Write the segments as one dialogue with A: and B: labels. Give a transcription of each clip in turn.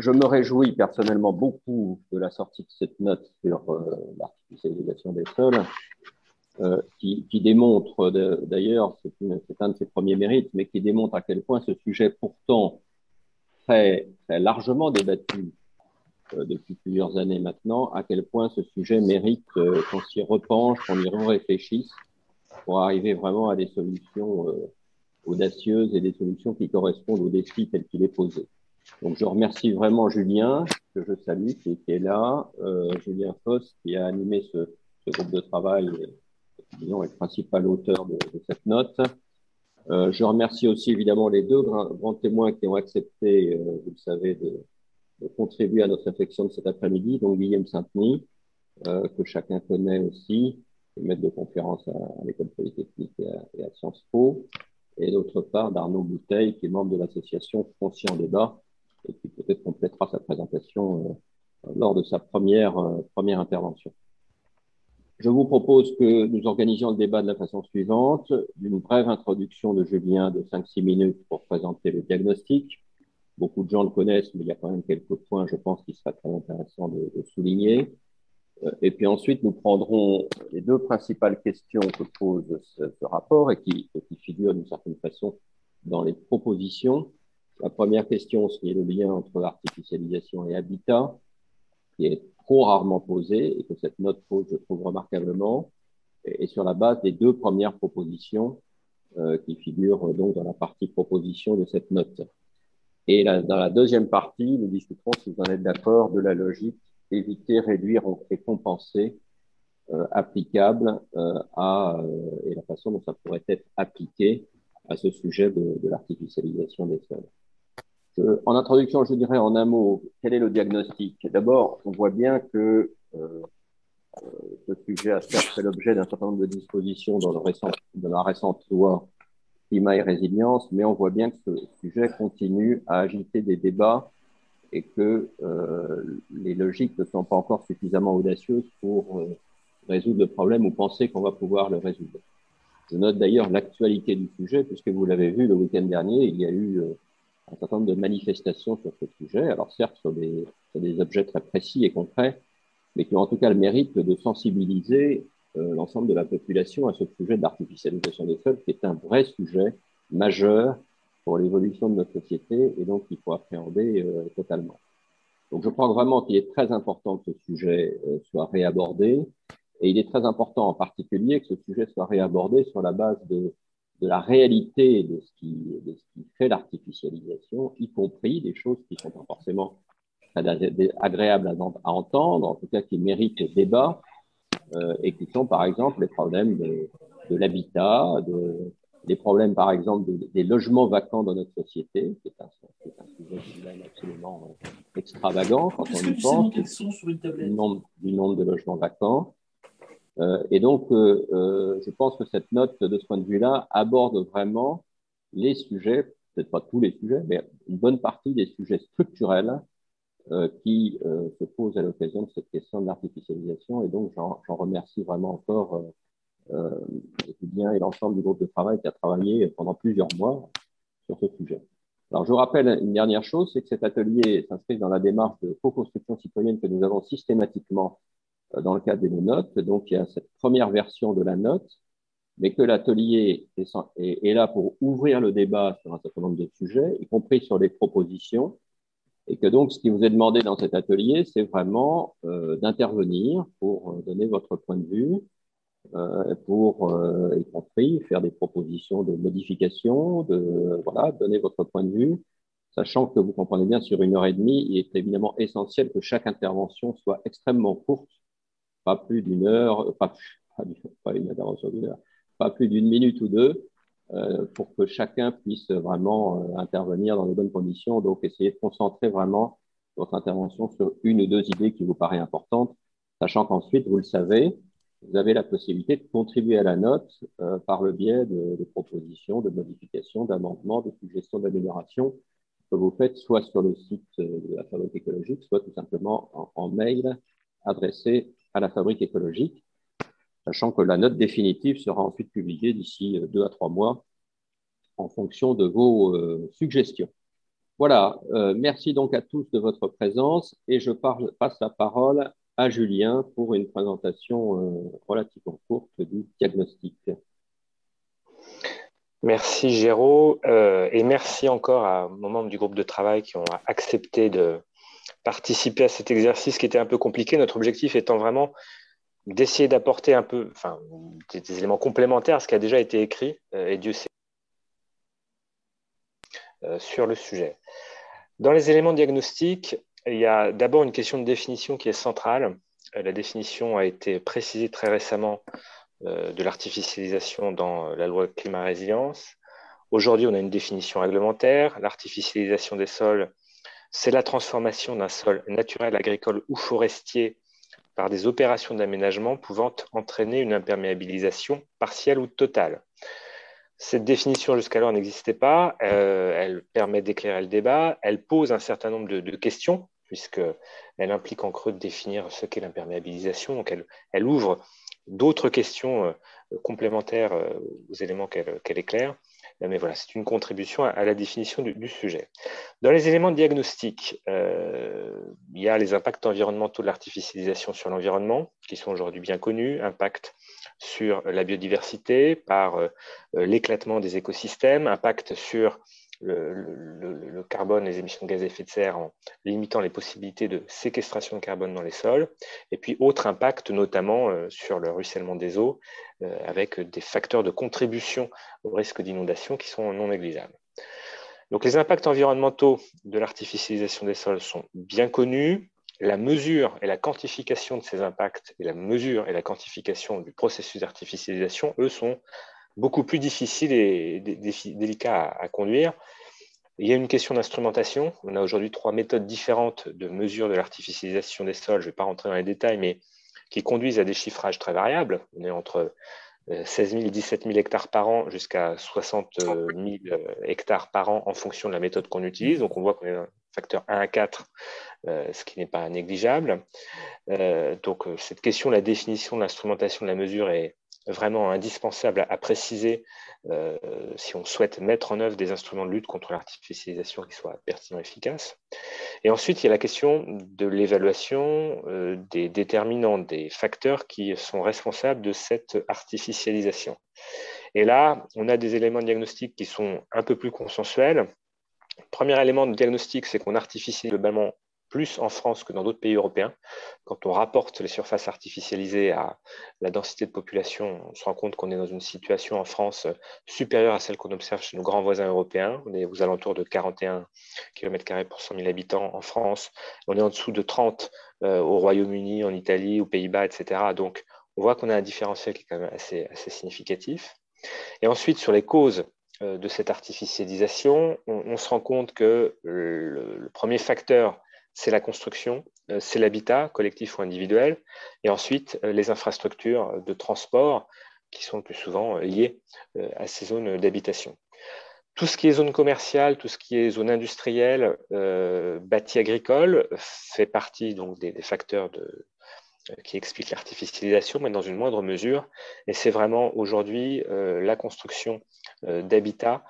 A: je, me réjouis personnellement beaucoup de la sortie de cette note sur l'artificialisation des sols, qui, qui, démontre d'ailleurs, c'est un de ses premiers mérites, mais qui démontre à quel point ce sujet pourtant très, largement débattu euh, depuis plusieurs années maintenant, à quel point ce sujet mérite euh, qu'on s'y repenche, qu'on y réfléchisse pour arriver vraiment à des solutions euh, audacieuses et des solutions qui correspondent aux défis tels qu'il est posé. Donc je remercie vraiment Julien, que je salue, qui était là, Julien Foss, qui a animé ce, groupe de travail, et, disons, est le principal auteur de, cette note. je remercie aussi évidemment les deux grands, témoins qui ont accepté, vous le savez, de, contribuer à notre réflexion de cet après-midi, donc Guillaume Saint-Denis, euh, que chacun connaît aussi, qui est maître de conférence à, l'École polytechnique et à, Sciences Po, et d'autre part d'Arnaud Bouteille, qui est membre de l'association Foncier en débat, et qui peut-être complétera sa présentation euh, lors de sa première, euh, première intervention. Je vous propose que nous organisions le débat de la façon suivante, d'une brève introduction de Julien de 5-6 minutes pour présenter le diagnostic, Beaucoup de gens le connaissent, mais il y a quand même quelques points, je pense, qui seraient très intéressants de, souligner. Euh, et puis ensuite, nous prendrons les deux principales questions que pose ce, rapport et qui, qui figurent d'une certaine façon dans les propositions. La première question, c'est le lien entre artificialisation et habitat, qui est trop rarement posé et que cette note pose, je trouve, remarquablement, et, sur la base des deux premières propositions euh, qui figurent donc dans la partie proposition de cette note. Et dans la deuxième partie, nous discuterons, si vous en êtes d'accord, de la logique éviter, réduire et compenser euh, applicable euh, à, euh, et la façon dont ça pourrait être appliqué à ce sujet de l'artificialisation des sols. En introduction, je dirais en un mot, quel est le diagnostic? D'abord, on voit bien que euh, ce sujet a certes fait l'objet d'un certain nombre de dispositions dans, la récente loi climat et résilience, mais on voit bien que ce sujet continue à agiter des débats et que euh, les logiques ne sont pas encore suffisamment audacieuses pour euh, résoudre le problème ou penser qu'on va pouvoir le résoudre. Je note d'ailleurs l'actualité du sujet, puisque vous l'avez vu le week-end dernier, il y a eu euh, un certain nombre de manifestations sur ce sujet, alors certes sur des, objets très précis et concrets, mais qui ont en tout cas le mérite de sensibiliser euh, l'ensemble de la population à ce sujet d'artificialisation des sols, qui est un vrai sujet majeur pour l'évolution de notre société et donc qu'il faut appréhender euh, totalement. Donc je crois vraiment qu'il est très important que ce sujet euh, soit réabordé et il est très important en particulier que ce sujet soit réabordé sur la base de, de la réalité de ce qui, de ce qui fait l'artificialisation, y compris des choses qui sont pas forcément agréables à, entendre, en tout cas qui méritent débat, euh, et qui sont par exemple les problèmes de, de l'habitat, de, des problèmes par exemple des logements vacants dans notre société, qui est un, un sujet absolument euh, extravagant quand on y pense, du nombre, du nombre de logements vacants. Euh, et donc, euh, euh, je pense que cette note, de ce point de vue-là, aborde vraiment les sujets, peut-être pas tous les sujets, mais une bonne partie des sujets structurels qui se pose à l'occasion de cette question de l'artificialisation. Et donc, j'en remercie vraiment encore euh, bien et l'ensemble du groupe de travail qui a travaillé pendant plusieurs mois sur ce sujet. Alors, je rappelle une dernière chose, c'est que cet atelier s'inscrit dans la démarche de co-construction citoyenne que nous avons systématiquement dans le cadre de nos notes. Donc, il y a cette première version de la note, mais que l'atelier est, là pour ouvrir le débat sur un certain nombre de sujets, y compris sur les propositions, et que donc, ce qui vous est demandé dans cet atelier, c'est vraiment euh, d'intervenir pour euh, donner votre point de vue, euh, pour, euh, y compris, faire des propositions de modification, de voilà, donner votre point de vue, sachant que vous comprenez bien, sur une heure et demie, il est évidemment essentiel que chaque intervention soit extrêmement courte, pas plus d'une heure, pas, une intervention d'une heure, pas plus d'une minute ou deux, euh, pour que chacun puisse vraiment euh, intervenir dans de bonnes conditions. Donc, essayez de concentrer vraiment votre intervention sur une ou deux idées qui vous paraissent importantes, sachant qu'ensuite, vous le savez, vous avez la possibilité de contribuer à la note euh, par le biais de, de, propositions, de modifications, d'amendements, de suggestions d'amélioration que vous faites soit sur le site de la Fabrique écologique, soit tout simplement en, en mail adressé à la Fabrique écologique sachant que la note définitive sera ensuite publiée d'ici euh, deux à trois mois en fonction de vos euh, suggestions. Voilà, merci donc à tous de votre présence et je passe la parole à Julien pour une présentation relativement courte du diagnostic.
B: Merci Géraud et merci encore à aux membres du groupe de travail qui ont accepté de participer à cet exercice qui était un peu compliqué. Notre objectif étant vraiment d'essayer d'apporter un peu, enfin, des, éléments complémentaires à ce qui a déjà été écrit, euh, et Dieu sait, euh, sur le sujet. Dans les éléments diagnostiques, il y a d'abord une question de définition qui est centrale. Euh, la définition a été précisée très récemment de l'artificialisation dans la loi climat résilience. Aujourd'hui, on a une définition réglementaire. L'artificialisation des sols, c'est la transformation d'un sol naturel, agricole ou forestier par des opérations d'aménagement pouvant entraîner une imperméabilisation partielle ou totale. Cette définition jusqu'alors n'existait pas, euh, elle permet d'éclairer le débat, elle pose un certain nombre de, questions, puisqu'elle implique en creux de définir ce qu'est l'imperméabilisation, donc elle, ouvre d'autres questions euh, complémentaires euh, aux éléments qu'elle éclaire. Mais voilà, c'est une contribution à, la définition du, sujet. Dans les éléments de diagnostic, euh, il y a les impacts environnementaux de l'artificialisation sur l'environnement, qui sont aujourd'hui bien connus, impact sur la biodiversité par euh, l'éclatement des écosystèmes, impact sur le, carbone, les émissions de gaz à effet de serre en limitant les possibilités de séquestration de carbone dans les sols, et puis autre impact notamment euh, sur le ruissellement des eaux, euh, avec des facteurs de contribution au risque d'inondation qui sont non négligeables. Donc les impacts environnementaux de l'artificialisation des sols sont bien connus. La mesure et la quantification de ces impacts et la mesure et la quantification du processus d'artificialisation, eux, sont beaucoup plus difficile et délicat à, conduire. Il y a une question d'instrumentation. On a aujourd'hui trois méthodes différentes de mesure de l'artificialisation des sols. Je ne vais pas rentrer dans les détails, mais qui conduisent à des chiffrages très variables. On est entre 16 000 et 17 000 hectares par an jusqu'à 60 000 euh, hectares par an en fonction de la méthode qu'on utilise. Donc on voit qu'on est un facteur 1 à 4, euh, ce qui n'est pas négligeable. Euh, donc cette question, la définition de l'instrumentation de la mesure est, vraiment indispensable à, préciser euh, si on souhaite mettre en œuvre des instruments de lutte contre l'artificialisation qui soient pertinents et efficaces. Et ensuite, il y a la question de l'évaluation euh, des déterminants, des facteurs qui sont responsables de cette artificialisation. Et là, on a des éléments de diagnostic qui sont un peu plus consensuels. Premier élément de diagnostic, c'est qu'on artificialise globalement plus en France que dans d'autres pays européens. Quand on rapporte les surfaces artificialisées à la densité de population, on se rend compte qu'on est dans une situation en France supérieure à celle qu'on observe chez nos grands voisins européens. On est aux alentours de 41 km pour 100 000 habitants en France. On est en dessous de 30 euh, au Royaume-Uni, en Italie, aux Pays-Bas, etc. Donc, on voit qu'on a un différentiel qui est quand même assez, significatif. Et ensuite, sur les causes euh, de cette artificialisation, on, se rend compte que le premier facteur c'est la construction, euh, c'est l'habitat, collectif ou individuel, et ensuite euh, les infrastructures de transport qui sont le plus souvent euh, liées à ces zones d'habitation. Tout ce qui est zone commerciale, tout ce qui est zone industrielle, bâti agricole, fait partie donc des, facteurs qui expliquent l'artificialisation, mais dans une moindre mesure. Et c'est vraiment aujourd'hui la construction d'habitat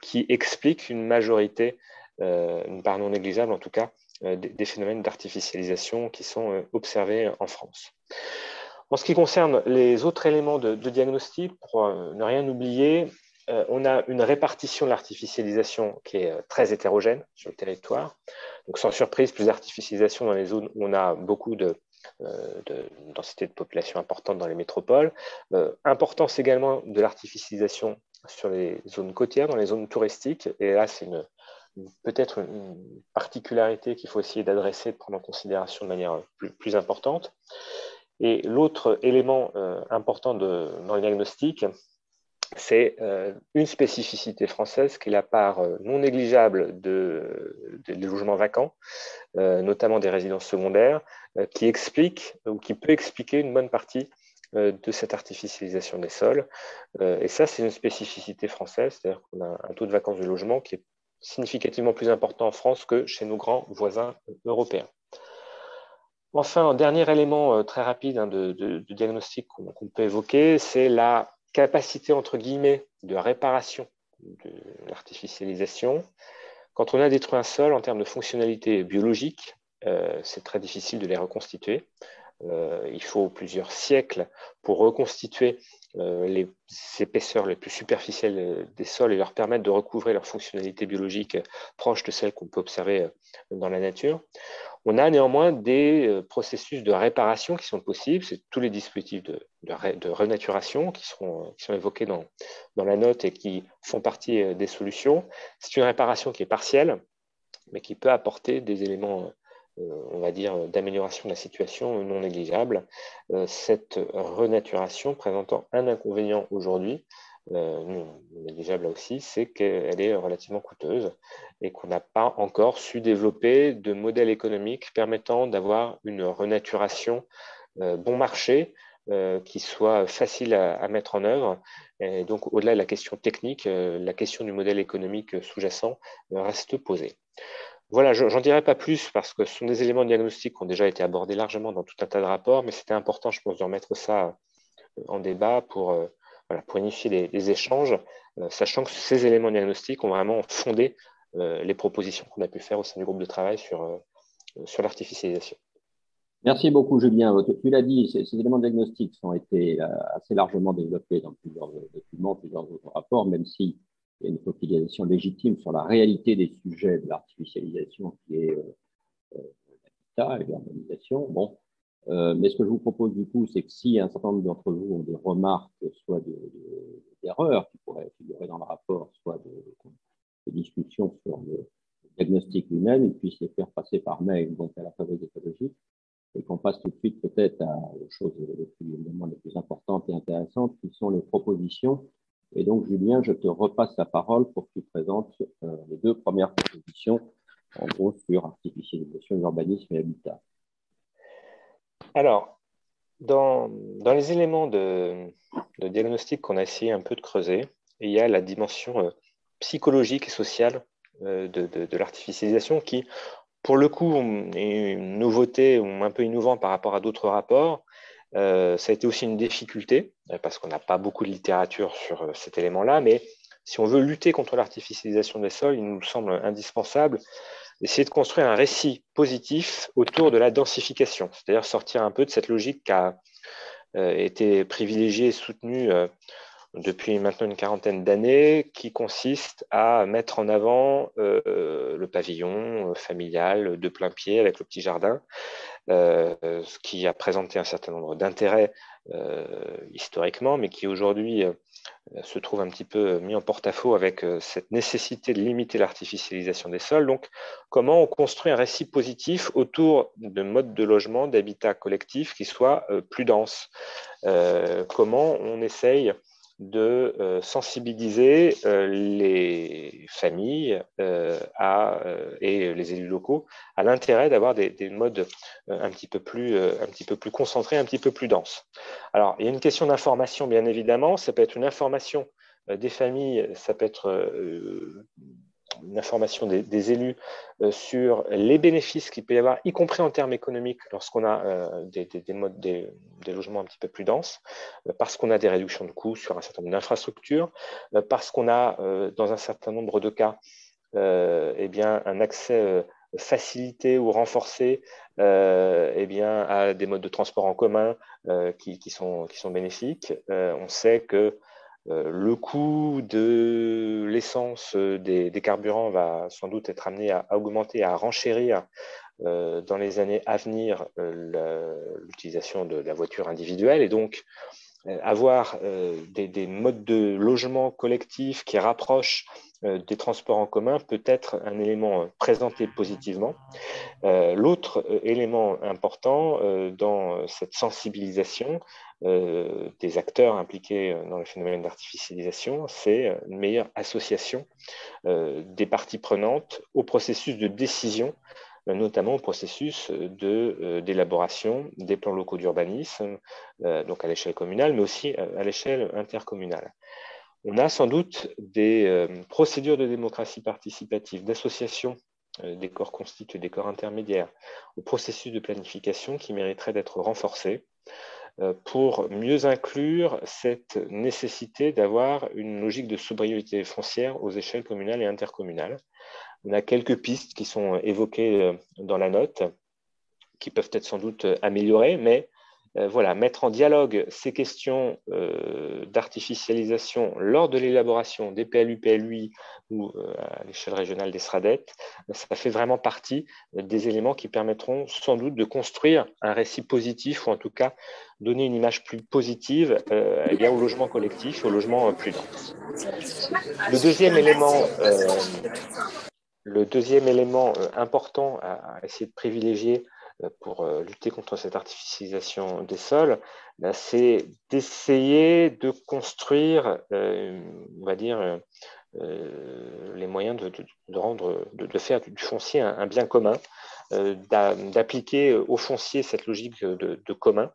B: qui explique une majorité, une part non négligeable en tout cas, euh, des, phénomènes d'artificialisation qui sont euh, observés en France. En ce qui concerne les autres éléments de, diagnostic, pour euh, ne rien oublier, on a une répartition de l'artificialisation qui est très hétérogène sur le territoire. Donc, sans surprise, plus d'artificialisation dans les zones où on a beaucoup de, densité de population importante dans les métropoles. importance également de l'artificialisation sur les zones côtières, dans les zones touristiques. Et là, c'est une, peut-être une particularité qu'il faut essayer d'adresser, de prendre en considération de manière plus, importante. Et l'autre élément euh, important dans le diagnostic, c'est euh, une spécificité française qui est la part euh, non négligeable de, des logements vacants, notamment des résidences secondaires, qui explique ou qui peut expliquer une bonne partie de cette artificialisation des sols. et ça, c'est une spécificité française, c'est-à-dire qu'on a un taux de vacances de logement qui est significativement plus important en France que chez nos grands voisins européens. Enfin, un dernier élément euh, très rapide hein, de, diagnostic qu'on peut évoquer, c'est la capacité, entre guillemets, de réparation de l'artificialisation. Quand on a détruit un sol en termes de fonctionnalité biologique, c'est très difficile de les reconstituer. il faut plusieurs siècles pour reconstituer les épaisseurs les plus superficielles des sols et leur permettre de recouvrir leur fonctionnalité biologique proche de celle qu'on peut observer dans la nature. On a néanmoins des euh, processus de réparation qui sont possibles. C'est tous les dispositifs de, renaturation qui, sont évoqués dans, la note et qui font partie euh, des solutions. C'est une réparation qui est partielle, mais qui peut apporter des éléments, euh, on va dire, d'amélioration de la situation non négligeables. Cette renaturation présentant un inconvénient aujourd'hui, euh, négligeable là aussi, c'est qu'elle est relativement coûteuse et qu'on n'a pas encore su développer de modèles économiques permettant d'avoir une renaturation euh, bon marché euh, qui soit facile à, mettre en œuvre. Et donc, au-delà de la question technique, euh, la question du modèle économique sous-jacent reste posée. Voilà, j'en dirai pas plus parce que ce sont des éléments de diagnostic qui ont déjà été abordés largement dans tout un tas de rapports, mais c'était important, je pense, de remettre ça en débat pour pour unifier les, échanges, euh, sachant que ces éléments diagnostiques ont vraiment fondé euh, les propositions qu'on a pu faire au sein du groupe de travail sur, euh, sur l'artificialisation.
A: Merci beaucoup, Julien. Tu l'as dit, ces, éléments diagnostiques ont été assez largement développés dans plusieurs documents, plusieurs autres rapports, même une focalisation légitime sur la réalité des sujets de l'artificialisation qui est l'habitat et l'urbanisation. Bon, euh, mais ce que je vous propose du coup, c'est que si un certain nombre d'entre vous ont des remarques, soit d'erreurs qui pourraient figurer dans le rapport, soit de, discussions sur le diagnostic lui-même, ils puissent les faire passer par mail, donc à la fabrique écologique, et qu'on passe tout de suite peut-être aux choses les plus importantes et intéressantes, qui sont les propositions. Et donc, Julien, je te repasse la parole pour que tu présentes euh, les deux premières propositions, en gros, sur artificialisation, urbanisme et habitat.
B: Alors, dans, les éléments de, diagnostic qu'on a essayé un peu de creuser, il y a la dimension euh, psychologique et sociale euh, de, l'artificialisation qui, pour le coup, est une nouveauté ou un peu innovant par rapport à d'autres rapports. Euh, ça a été aussi une difficulté parce qu'on n'a pas beaucoup de littérature sur cet élément-là, mais si on veut lutter contre l'artificialisation des sols, il nous semble indispensable essayer de construire un récit positif autour de la densification, c'est-à-dire sortir un peu de cette logique qui a euh, été privilégiée et soutenue euh, depuis maintenant une quarantaine d'années, qui consiste à mettre en avant euh, le pavillon familial de plein pied avec le petit jardin, ce qui a présenté un certain nombre d'intérêts historiquement, mais qui aujourd'hui se trouve un petit peu mis en porte-à-faux avec euh, cette nécessité de limiter l'artificialisation des sols. Donc, comment on construit un récit positif autour de modes de logement, d'habitat collectif qui soient euh, plus denses? Euh, Comment on essaye de euh, sensibiliser euh, les familles euh, à, et les élus locaux à l'intérêt d'avoir des, modes un petit, peu plus, un petit peu plus concentrés, un petit peu plus denses. Alors, il y a une question d'information, bien évidemment. Ça peut être une information des familles, ça peut être une information des, élus euh, sur les bénéfices qu'il peut y avoir, y compris en termes économiques, lorsqu'on a euh, des, modes, des, logements un petit peu plus denses, euh, parce qu'on a des réductions de coûts sur un certain nombre d'infrastructures, parce qu'on a, dans un certain nombre de cas, eh bien, un accès facilité ou renforcé eh bien, à des modes de transport en commun qui, sont, qui sont bénéfiques. on sait que le coût de l'essence euh, des, carburants va sans doute être amené à, augmenter, à renchérir euh, dans les années à venir l'utilisation de la voiture individuelle. Et donc, avoir des, modes de logement collectif qui rapprochent des transports en commun peut être un élément présenté positivement. L'autre élément important dans cette sensibilisation, euh, des acteurs impliqués euh, dans le phénomène d'artificialisation, c'est euh, une meilleure association des parties prenantes au processus de décision, notamment au processus d'élaboration des plans locaux d'urbanisme, donc à l'échelle communale, mais aussi à l'échelle intercommunale. On a sans doute des procédures de démocratie participative, d'association des corps constitués, des corps intermédiaires, au processus de planification qui mériterait d'être renforcé pour mieux inclure cette nécessité d'avoir une logique de sobriété foncière aux échelles communales et intercommunales. On a quelques pistes qui sont évoquées dans la note, qui peuvent être sans doute améliorées, mais euh, voilà, mettre en dialogue ces questions euh, d'artificialisation lors de l'élaboration des PLU, PLUI ou euh, à l'échelle régionale des SRADET, ça fait vraiment partie des éléments qui permettront sans doute de construire un récit positif ou en tout cas donner une image plus positive eh au logement collectif, au logement plus dense. Le deuxième élément, le deuxième élément important à essayer de privilégier pour euh, lutter contre cette artificialisation des sols, bah, c'est d'essayer de construire, euh, on va dire, les moyens de, rendre, de, faire du foncier un, bien commun, d'appliquer au foncier cette logique de, commun.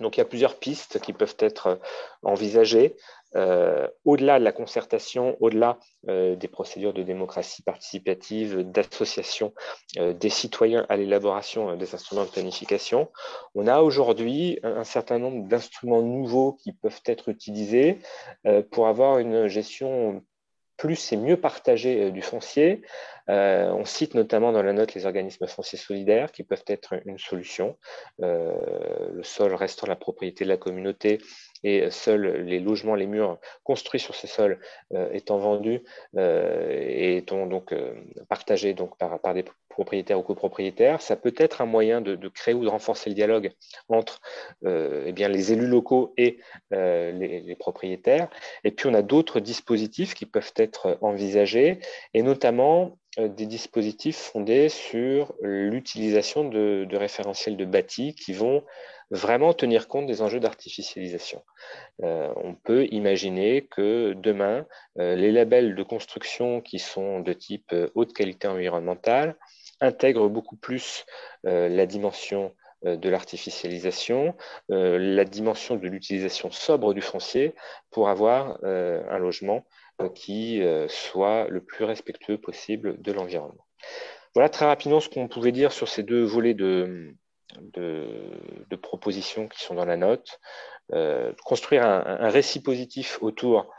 B: Donc il y a plusieurs pistes qui peuvent être envisagées. Euh, au-delà de la concertation, au-delà euh, des procédures de démocratie participative, d'association euh, des citoyens à l'élaboration des instruments de planification, on a aujourd'hui un, certain nombre d'instruments nouveaux qui peuvent être utilisés pour avoir une gestion plus et mieux partagée du foncier. on cite notamment dans la note les organismes fonciers solidaires qui peuvent être une solution. le sol restant la propriété de la communauté et seuls les logements, les murs construits sur ces sols euh, étant vendus euh, et étant donc euh, partagés par, par des propriétaires ou copropriétaires, ça peut être un moyen de, créer ou de renforcer le dialogue entre eh bien, les élus locaux et les, les, propriétaires. Et puis on a d'autres dispositifs qui peuvent être envisagés, et notamment des dispositifs fondés sur l'utilisation de, référentiels de bâti qui vont vraiment tenir compte des enjeux d'artificialisation. Euh, on peut imaginer que demain, euh, les labels de construction qui sont de type euh, haute qualité environnementale intègrent beaucoup plus la dimension de l'artificialisation, la dimension de l'utilisation sobre du foncier pour avoir un logement qui soit le plus respectueux possible de l'environnement. Voilà très rapidement ce qu'on pouvait dire sur ces deux volets de, de, propositions qui sont dans la note, euh, construire un, récit positif autour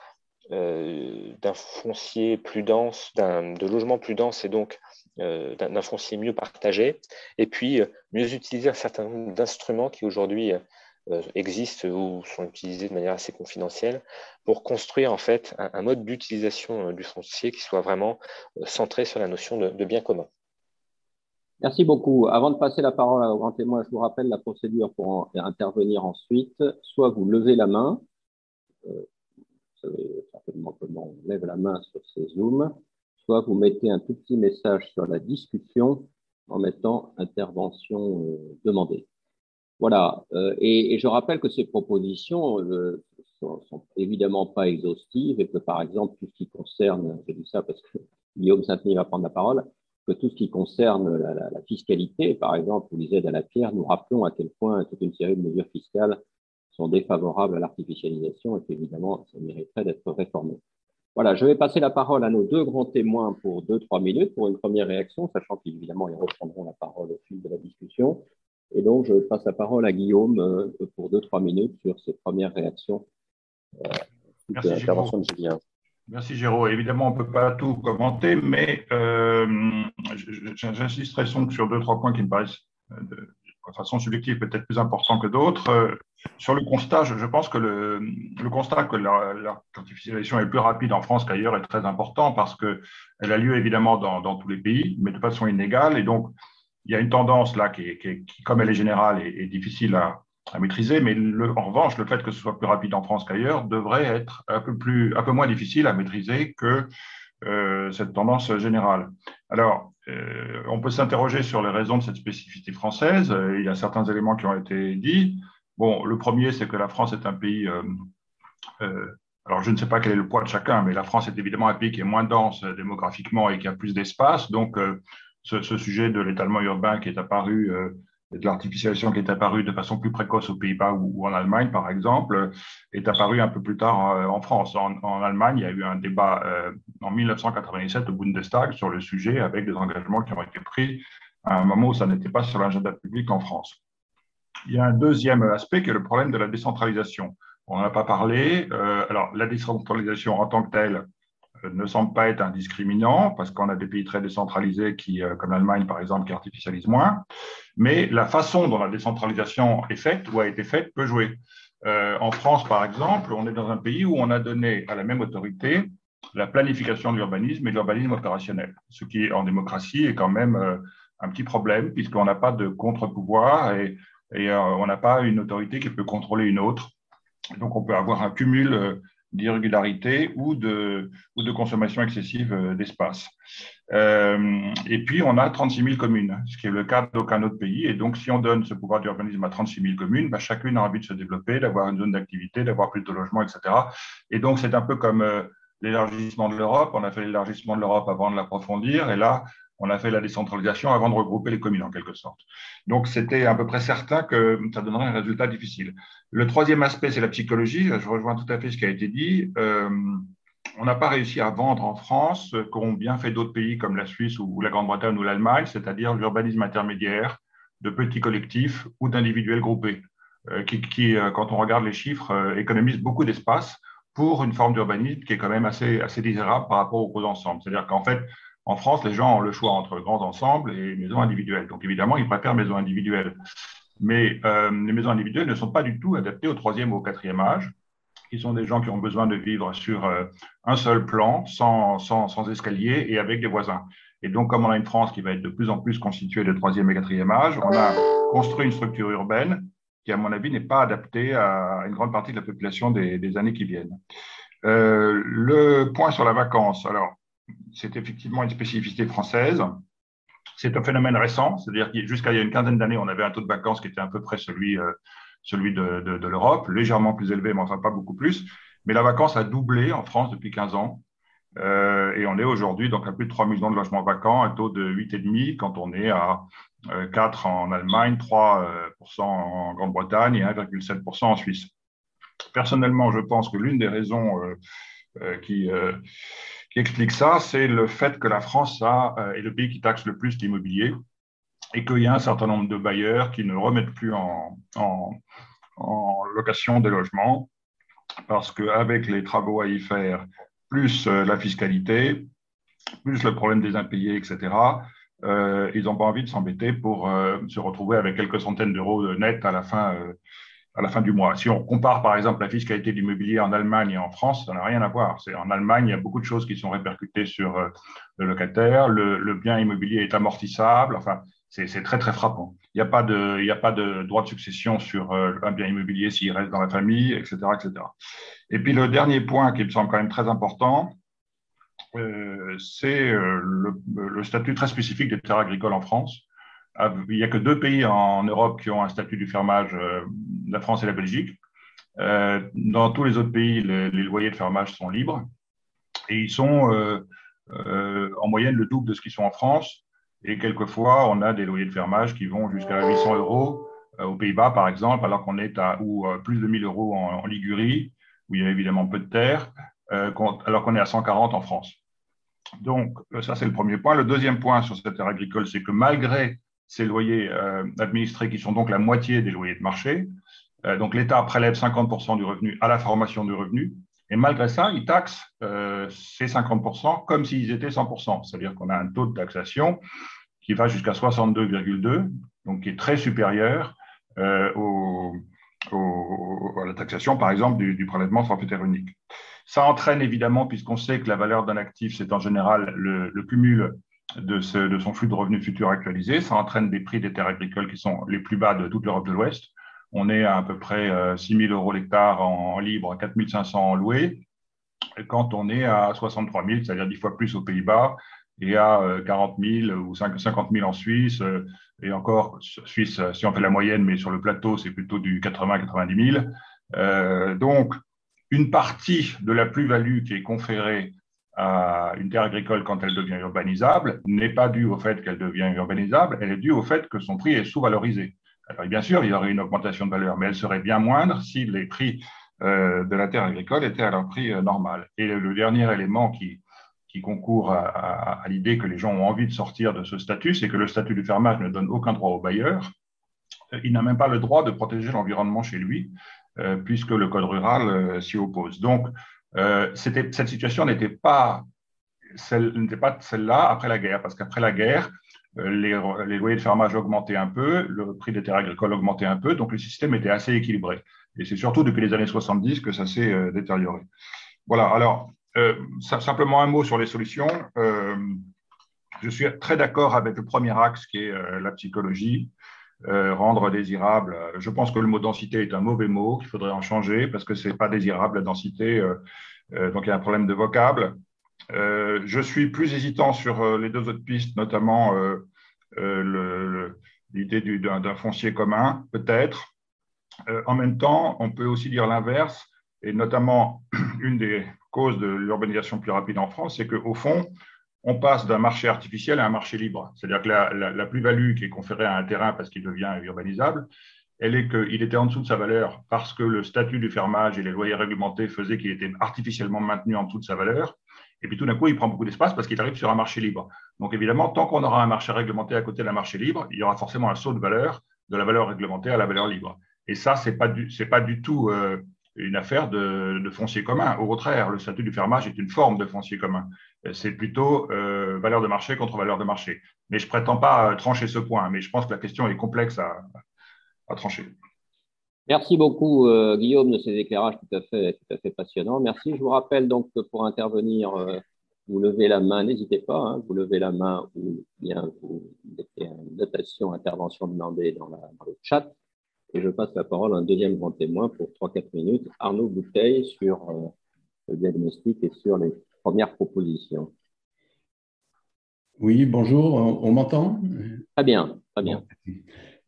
B: euh, d'un foncier plus dense, de logements plus dense et donc euh, d'un foncier mieux partagé, et puis mieux utiliser un certain nombre d'instruments qui aujourd'hui existent ou sont utilisés de manière assez confidentielle pour construire en fait un, mode d'utilisation du foncier qui soit vraiment centré sur la notion de bien commun.
A: Merci beaucoup. Avant de passer la parole au grand témoin, je vous rappelle la procédure pour intervenir ensuite. Soit vous levez la main, euh, vous savez certainement comment on lève la main sur ces Zooms, soit vous mettez un tout petit message sur la discussion en mettant intervention euh, demandée. Voilà. Euh, et, je rappelle que ces propositions euh, sont, sont, évidemment pas exhaustives et que par exemple tout ce qui concerne, j'ai dit ça parce que Guillaume Saint-Denis va prendre la parole, que tout ce qui concerne la, la, la, fiscalité, par exemple, ou les aides à la pierre, nous rappelons à quel point toute une série de mesures fiscales sont défavorables à l'artificialisation et qu'évidemment, ça mériterait d'être réformé. Voilà, je vais passer la parole à nos deux grands témoins pour deux, trois minutes pour une première réaction, sachant qu'évidemment, ils reprendront la parole au fil de la discussion. Et donc, je passe la parole à Guillaume euh, pour deux, trois minutes sur ces premières réactions.
C: Euh, Merci, l'intervention de Julien. Merci Géraud. Évidemment, on ne peut pas tout commenter, mais euh, j'insisterai sur deux, trois points qui me paraissent euh, de, façon subjective peut-être plus importants que d'autres. Euh, sur le constat, je, pense que le, constat que l'artificialisation est plus rapide en France qu'ailleurs est très important parce qu'elle a lieu évidemment dans, tous les pays, mais de façon inégale. Et donc, il y a une tendance là qui, comme elle est générale, est, difficile à, à maîtriser, mais en revanche, le fait que ce soit plus rapide en France qu'ailleurs devrait être un peu, plus, un peu moins difficile à maîtriser que euh, cette tendance générale. Alors, euh, on peut s'interroger sur les raisons de cette spécificité française. Il y a certains éléments qui ont été dits. Bon, le premier, c'est que la France est un pays. Euh, alors, je ne sais pas quel est le poids de chacun, mais la France est évidemment un pays qui est moins dense démographiquement et qui a plus d'espace. Donc, ce, ce, sujet de l'étalement urbain qui est apparu de l'artificialisation qui est apparue de façon plus précoce aux Pays-Bas ou, en Allemagne, par exemple, est apparue un peu plus tard euh, en France. En, Allemagne, il y a eu un débat euh, en 1997 au Bundestag sur le sujet avec des engagements qui ont été pris à un moment où ça n'était pas sur l'agenda public en France. Il y a un deuxième aspect qui est le problème de la décentralisation. On n'en a pas parlé. Euh, alors, la décentralisation en tant que telle, ne semble pas être un discriminant, parce qu'on a des pays très décentralisés, qui, euh, comme l'Allemagne par exemple, qui artificialisent moins. Mais la façon dont la décentralisation est faite ou a été faite peut jouer. Euh, en France, par exemple, on est dans un pays où on a donné à la même autorité la planification de l'urbanisme et l'urbanisme opérationnel, ce qui, en démocratie, est quand même un petit problème, puisqu'on n'a pas de contre-pouvoir et on n'a pas une autorité qui peut contrôler une autre. Donc, on peut avoir un cumul d'irrégularité ou de, ou de consommation excessive euh, d'espace. Euh, et puis, on a 36 000 communes, ce qui est le cas d'aucun autre pays. Et donc, si on donne ce pouvoir d'urbanisme à 36 000 communes, bah, chacune a envie de se développer, d'avoir une zone d'activité, d'avoir plus de logements, etc. Et donc, c'est un peu comme euh, l'élargissement de l'Europe. On a fait l'élargissement de l'Europe avant de l'approfondir. Et là, on a fait la décentralisation avant de regrouper les communes en quelque sorte. Donc c'était à peu près certain que ça donnerait un résultat difficile. Le troisième aspect, c'est la psychologie. Je rejoins tout à fait ce qui a été dit. Euh, on n'a pas réussi à vendre en France, qu'ont bien fait d'autres pays comme la Suisse ou la Grande-Bretagne ou l'Allemagne, c'est-à-dire l'urbanisme intermédiaire de petits collectifs ou d'individuels groupés, euh, qui, euh, quand on regarde les chiffres, économisent beaucoup d'espace pour une forme d'urbanisme qui est quand même assez, assez désirable par rapport aux gros ensembles. C'est-à-dire qu'en fait, en France, les gens ont le choix entre grands ensembles et maisons individuelles. Donc évidemment, ils préfèrent maisons individuelles. Mais euh, les maisons individuelles ne sont pas du tout adaptées au troisième ou au quatrième âge. Ils sont des gens qui ont besoin de vivre sur euh, un seul plan, sans, escalier et avec des voisins. Et donc, comme on a une France qui va être de plus en plus constituée de troisième et quatrième âge, on a construit une structure urbaine qui, à mon avis, n'est pas adaptée à une grande partie de la population des, des années qui viennent. Euh, le point sur la vacance. Alors, c'est effectivement une spécificité française. C'est un phénomène récent, c'est-à-dire qu'il jusqu'à il y a une quinzaine d'années, on avait un taux de vacances qui était à peu près celui, euh, celui de, de, l'Europe, légèrement plus élevé, mais enfin pas beaucoup plus. Mais la vacance a doublé en France depuis 15 ans. Euh, et on est aujourd'hui donc à plus de 3 millions de logements vacants, un taux de 8,5 quand on est à 4 euh, en Allemagne, 3% en Grande-Bretagne et 1,7% en Suisse. Personnellement, je pense que l'une des raisons qui explique ça, c'est le fait que la France euh, est le pays qui taxe le plus l'immobilier et qu'il y a un certain nombre de bailleurs qui ne remettent plus en, en, location des logements parce qu'avec les travaux à y faire, plus euh, la fiscalité, plus le problème des impayés, etc., euh, ils n'ont pas envie de s'embêter pour se retrouver avec quelques centaines d'euros net à la fin à la fin du mois. Si on compare par exemple la fiscalité de l'immobilier en Allemagne et en France, ça n'a rien à voir. C'est en Allemagne, il y a beaucoup de choses qui sont répercutées sur euh, le locataire. Le, bien immobilier est amortissable. Enfin, c'est très très frappant. Il n'y a pas de, droit de succession sur euh, un bien immobilier s'il reste dans la famille, etc., etc. Et puis le dernier point qui me semble quand même très important, euh, c'est le, statut très spécifique des terres agricoles en France. Ah, il n'y a que deux pays en Europe qui ont un statut du fermage, euh, la France et la Belgique. Euh, dans tous les autres pays, les, loyers de fermage sont libres et ils sont euh, en moyenne le double de ce qu'ils sont en France. Et quelquefois, on a des loyers de fermage qui vont jusqu'à 800 euros aux Pays-Bas, par exemple, alors qu'on est à ou plus de 1000 euros en, Ligurie, où il y a évidemment peu de terre, alors qu'on est à 140 en France. Donc, ça, c'est le premier point. Le deuxième point sur cette terre agricole, c'est que malgré ces loyers euh, administrés qui sont donc la moitié des loyers de marché. Euh, donc l'État prélève 50% du revenu à la formation du revenu. Et malgré ça, il taxe euh, ces 50% comme s'ils étaient 100%. C'est-à-dire qu'on a un taux de taxation qui va jusqu'à 62,2, donc qui est très supérieur au, à la taxation, par exemple, du, prélèvement forfaitaire unique. Ça entraîne évidemment, puisqu'on sait que la valeur d'un actif, c'est en général le, le cumul de, son flux de revenus futurs actualisé. Ça entraîne des prix des terres agricoles qui sont les plus bas de toute l'Europe de l'Ouest. On est à à peu près 6 euh, 000 euros l'hectare en, libre, 4 500 en loué, quand on est à 63 000, c'est-à-dire 10 fois plus aux Pays-Bas, et à 40 euh, 000 ou 50 000 en Suisse, euh, et encore, Suisse, si on fait la moyenne, mais sur le plateau, c'est plutôt du 80-90 000. donc, une partie de la plus-value qui est conférée à une terre agricole quand elle devient urbanisable n'est pas due au fait qu'elle devient urbanisable, elle est due au fait que son prix est sous-valorisé. Alors bien sûr, il y aurait une augmentation de valeur, mais elle serait bien moindre si les prix euh, de la terre agricole étaient à leur prix euh, normal. Et le dernier élément qui, concourt à, l'idée que les gens ont envie de sortir de ce statut, c'est que le statut du fermage ne donne aucun droit au bailleur. Euh, il n'a même pas le droit de protéger l'environnement chez lui, puisque le code rural s'y oppose. Donc, cette situation n'était pas celle-là après la guerre, parce qu'après la guerre, les, les, loyers de fermage augmentaient un peu, le prix des terres agricoles augmentait un peu, donc le système était assez équilibré. Et c'est surtout depuis les années 70 que ça s'est euh, détérioré. Voilà, alors, euh, simplement un mot sur les solutions. Euh, je suis très d'accord avec le premier axe qui est la psychologie, rendre désirable. Je pense que le mot densité est un mauvais mot, qu'il faudrait en changer parce que ce n'est pas désirable la densité. donc il y a un problème de vocable. je suis plus hésitant sur les deux autres pistes, notamment l'idée d'un foncier commun, peut-être. Euh, en même temps, on peut aussi dire l'inverse, et notamment une des causes de l'urbanisation plus rapide en France, c'est qu'au fond, on passe d'un marché artificiel à un marché libre. C'est-à-dire que la, plus-value qui est conférée à un terrain parce qu'il devient urbanisable, elle est qu'il était en dessous de sa valeur parce que le statut du fermage et les loyers réglementés faisaient qu'il était artificiellement maintenu en dessous de sa valeur. Et puis tout d'un coup, il prend beaucoup d'espace parce qu'il arrive sur un marché libre. Donc évidemment, tant qu'on aura un marché réglementé à côté d'un marché libre, il y aura forcément un saut de valeur de la valeur réglementée à la valeur libre. Et ça, ce n'est pas, du, tout euh, une affaire de, foncier commun. Au contraire, le statut du fermage est une forme de foncier commun. C'est plutôt euh, valeur de marché contre valeur de marché. Mais je ne prétends pas trancher ce point, mais je pense que la question est complexe à, trancher.
A: Merci beaucoup, euh, Guillaume, de ces éclairages tout à, fait, passionnants. Merci. Je vous rappelle donc que pour intervenir, vous levez la main, n'hésitez pas, hein, vous levez la main ou bien vous mettez une notation, intervention demandée dans le chat. Et je passe la parole à un deuxième grand témoin pour 3-4 minutes, Arnaud Bouteille, sur euh, le diagnostic et sur les premières propositions.
D: Oui, bonjour, on, m'entend?
A: Très bien, très bien.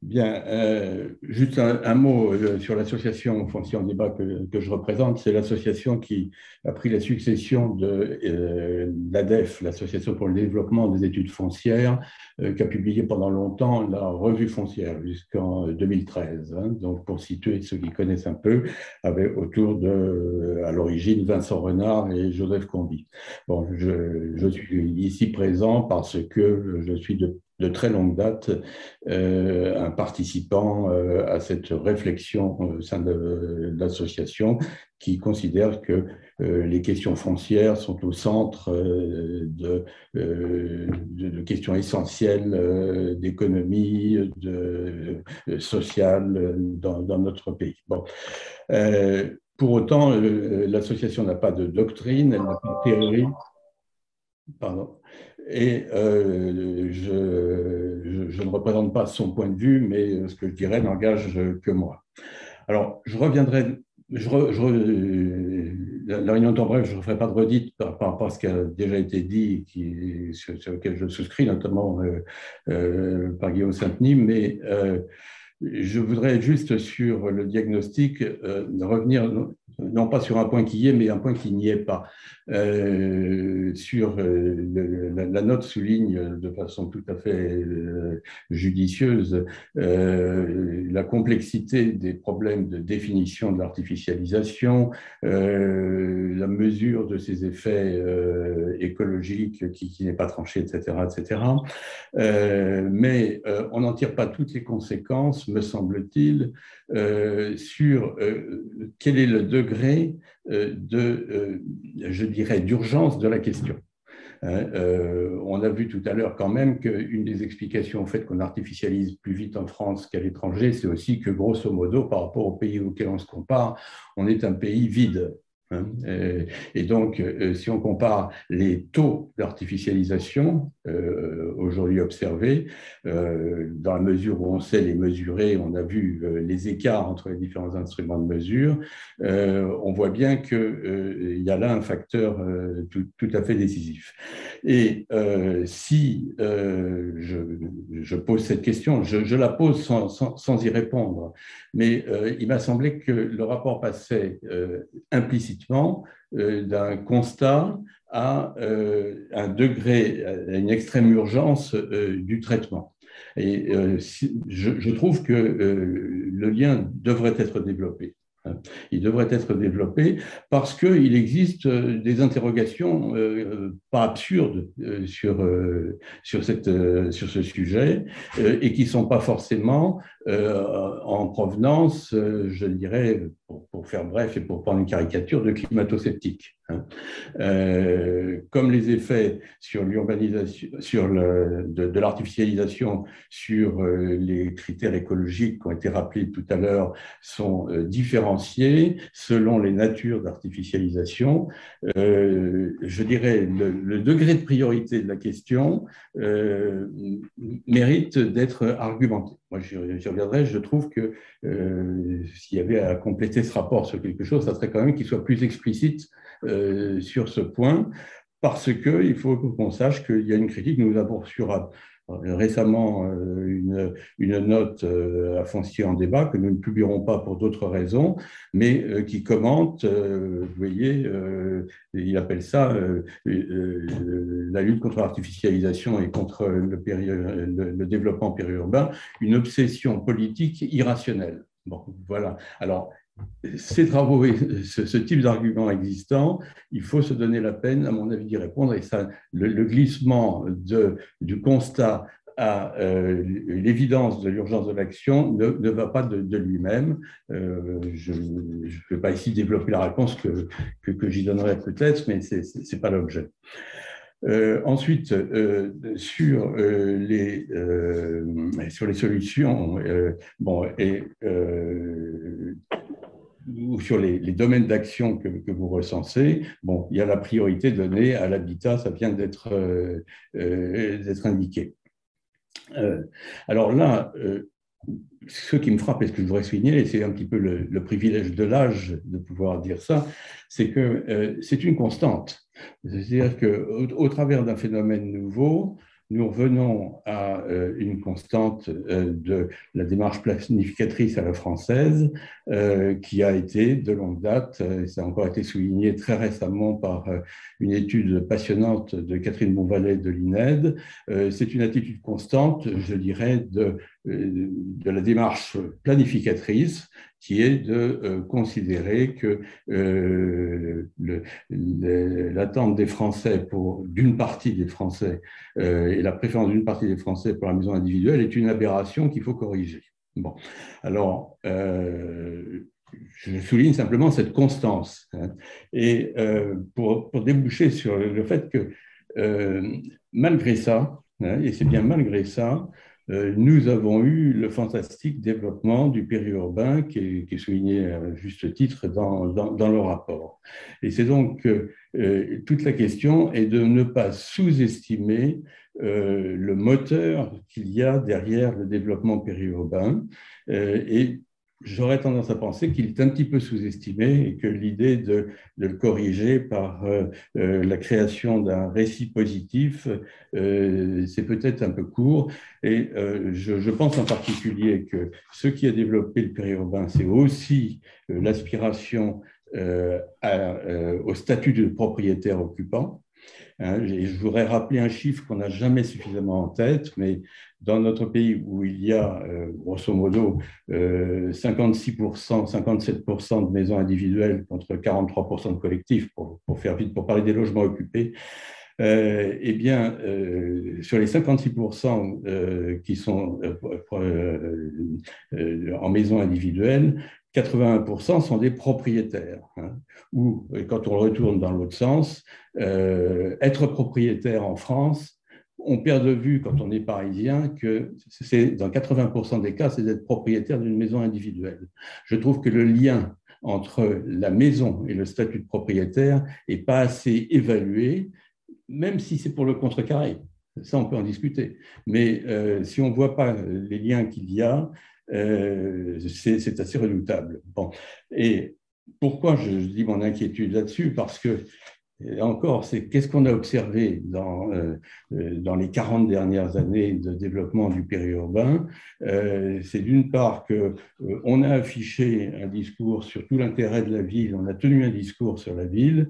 D: Bien, euh, juste un, mot euh, sur l'association Foncier en débat que, je représente. C'est l'association qui a pris la succession de euh, l'ADEF, l'Association pour le développement des études foncières, qui a publié pendant longtemps la revue foncière jusqu'en 2013. Hein. Donc, pour situer ceux qui connaissent un peu, avec autour de, à l'origine, Vincent Renard et Joseph Combi. Bon, je suis ici présent parce que je suis de de très longue date euh, un participant euh, à cette réflexion au sein de, l'association qui considère que euh, les questions foncières sont au centre de, questions essentielles d'économie, sociale dans, dans, notre pays. Bon. pour autant, l'association n'a pas de doctrine, elle n'a pas de théorie. Et euh, je, ne représente pas son point de vue, mais ce que je dirais n'engage que moi. Alors, je reviendrai. La réunion en bref, je ne ferai pas de redite par, rapport à ce qui a déjà été dit, qui, sur, lequel je souscris, notamment euh, euh, par Guillaume Saint-Denis, mais je voudrais juste sur le diagnostic revenir non pas sur un point qui y est, mais un point qui n'y est pas. Euh, sur euh, la, note souligne de façon tout à fait euh, judicieuse la complexité des problèmes de définition de l'artificialisation, la mesure de ses effets écologiques qui, qui n'est pas tranchée, etc., etc. mais on n'en tire pas toutes les conséquences, me semble-t-il, sur quel est le degré de, je dirais, d'urgence de la question. Hein, euh, on a vu tout à l'heure quand même qu'une des explications au fait qu'on artificialise plus vite en France qu'à l'étranger, c'est aussi que grosso modo, par rapport au pays auquel on se compare, on est un pays vide. Hein. Euh, et donc, euh, si on compare les taux d'artificialisation euh, aujourd'hui observés, dans la mesure où on sait les mesurer, on a vu les écarts entre les différents instruments de mesure, on voit bien qu'il y a là un facteur tout, à fait décisif. Et si je, pose cette question, je, la pose sans, sans, y répondre, mais il m'a semblé que le rapport passait implicite explicitement d'un constat à un degré, à une extrême urgence du traitement. Et je, trouve que le lien devrait être développé. Il devrait être développé parce qu'il existe euh, des interrogations euh, pas absurdes euh, sur, sur, cette, sur ce sujet et qui ne sont pas forcément en provenance, je dirais, pour, faire bref et pour prendre une caricature, de climato-sceptiques. Hein. comme les effets sur l'urbanisation, sur le, de, l'artificialisation sur les critères écologiques qui ont été rappelés tout à l'heure sont différenciés selon les natures d'artificialisation. je dirais le, degré de priorité de la question mérite d'être argumenté. Moi, j'y reviendrai. Je trouve que s'il y avait à compléter ce rapport sur quelque chose, ça serait quand même qu'il soit plus explicite euh, sur ce point, parce qu'il faut qu'on sache qu'il y a une critique. Nous sur euh, récemment euh, une, note à Foncier en débat que nous ne publierons pas pour d'autres raisons, mais qui commente, vous voyez, il appelle ça la lutte contre l'artificialisation et contre le, le, le développement périurbain, une obsession politique irrationnelle. Bon, voilà. Alors, ces travaux ce, type d'argument existant, il faut se donner la peine, à mon avis, d'y répondre. Et ça, le, glissement du constat à euh, l'évidence de l'urgence de l'action ne, va pas de, lui-même. Euh, je ne vais pas ici développer la réponse que, que, j'y donnerai peut-être, mais ce n'est pas l'objet. Euh, ensuite, sur, les, sur les solutions, bon, et ou sur les, domaines d'action que, vous recensez, bon, il y a la priorité donnée à l'habitat, ça vient d'être euh, euh, indiqué. Euh, alors là, ce qui me frappe et ce que je voudrais souligner, et c'est un petit peu le, privilège de l'âge de pouvoir dire ça, c'est que c'est une constante. C'est-à-dire qu'au au travers d'un phénomène nouveau, nous revenons à euh, une constante euh, de la démarche planificatrice à la française, euh, qui a été de longue date, et ça a encore été souligné très récemment par une étude passionnante de Catherine Bonvalet de l'INED. C'est une attitude constante, je dirais, de, de la démarche planificatrice qui est de euh, considérer que euh, l'attente des Français pour d'une partie des Français euh, et la préférence d'une partie des Français pour la maison individuelle est une aberration qu'il faut corriger. Bon, alors je souligne simplement cette constance hein. et pour, déboucher sur le fait que malgré ça, hein, et c'est bien malgré ça, euh, nous avons eu le fantastique développement du périurbain qui est, souligné à juste titre dans, dans, le rapport. Et c'est donc euh, toute la question est de ne pas sous-estimer euh, le moteur qu'il y a derrière le développement périurbain J'aurais tendance à penser qu'il est un petit peu sous-estimé et que l'idée de, le corriger par euh, euh, la création d'un récit positif, euh, c'est peut-être un peu court. Et je, pense en particulier que ce qui a développé le périurbain, c'est aussi l'aspiration au statut de propriétaire occupant. Hein, je voudrais rappeler un chiffre qu'on n'a jamais suffisamment en tête, mais dans notre pays où il y a, euh, grosso modo, 56%, euh, 57% de maisons individuelles contre 43% de collectifs, pour, faire vite, pour parler des logements occupés, euh, eh bien, sur les 56% qui sont en maison individuelle, 81% sont des propriétaires. Hein, ou, quand on retourne dans l'autre sens, être propriétaire en France, on perd de vue, quand on est parisien, que c'est dans 80% des cas, c'est d'être propriétaire d'une maison individuelle. Je trouve que le lien entre la maison et le statut de propriétaire n'est pas assez évalué, même si c'est pour le contrecarrer. Ça, on peut en discuter. Mais euh, si on ne voit pas les liens qu'il y a, euh, c'est assez redoutable. Et pourquoi je dis mon inquiétude là-dessus? Parce que Encore, c'est qu'est-ce qu'on a observé dans, euh, dans les 40 dernières années de développement du périurbain C'est d'une part qu'on a affiché un discours sur tout l'intérêt de la ville, on a tenu un discours sur la ville,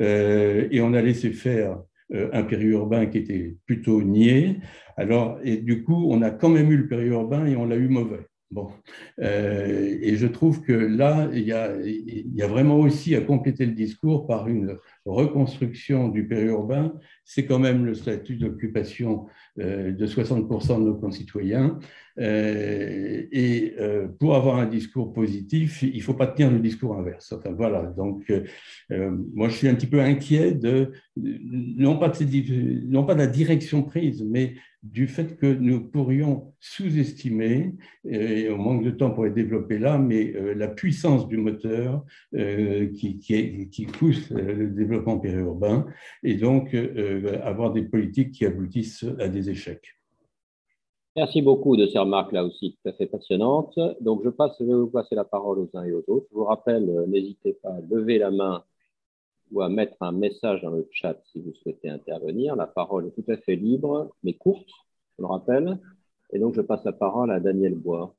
D: et on a laissé faire un périurbain qui était plutôt niais. Alors, et du coup, on a quand même eu le périurbain et on l'a eu mauvais. Bon, euh, et je trouve que là, il y, il y, a, vraiment aussi à compléter le discours par une reconstruction du périurbain. C'est quand même le statut d'occupation euh, de 60% de nos concitoyens. Euh, et pour avoir un discours positif, il ne faut pas tenir le discours inverse. Enfin, voilà. Donc, moi, je suis un petit peu inquiet de non pas de, non pas la direction prise, mais du fait que nous pourrions sous-estimer, et on manque de temps pour les développer là, mais euh, la puissance du moteur euh, qui, qui, pousse euh, le développement périurbain, et donc avoir des politiques qui aboutissent à des échecs.
A: Merci beaucoup de ces remarques là aussi tout à fait passionnantes. Donc je, passe, je vais vous passer la parole aux uns et aux autres. Je vous rappelle, n'hésitez pas à lever la main ou à mettre un message dans le chat si vous souhaitez intervenir. La parole est tout à fait libre, mais courte, je le rappelle. Et donc, je passe la parole à Daniel Bois.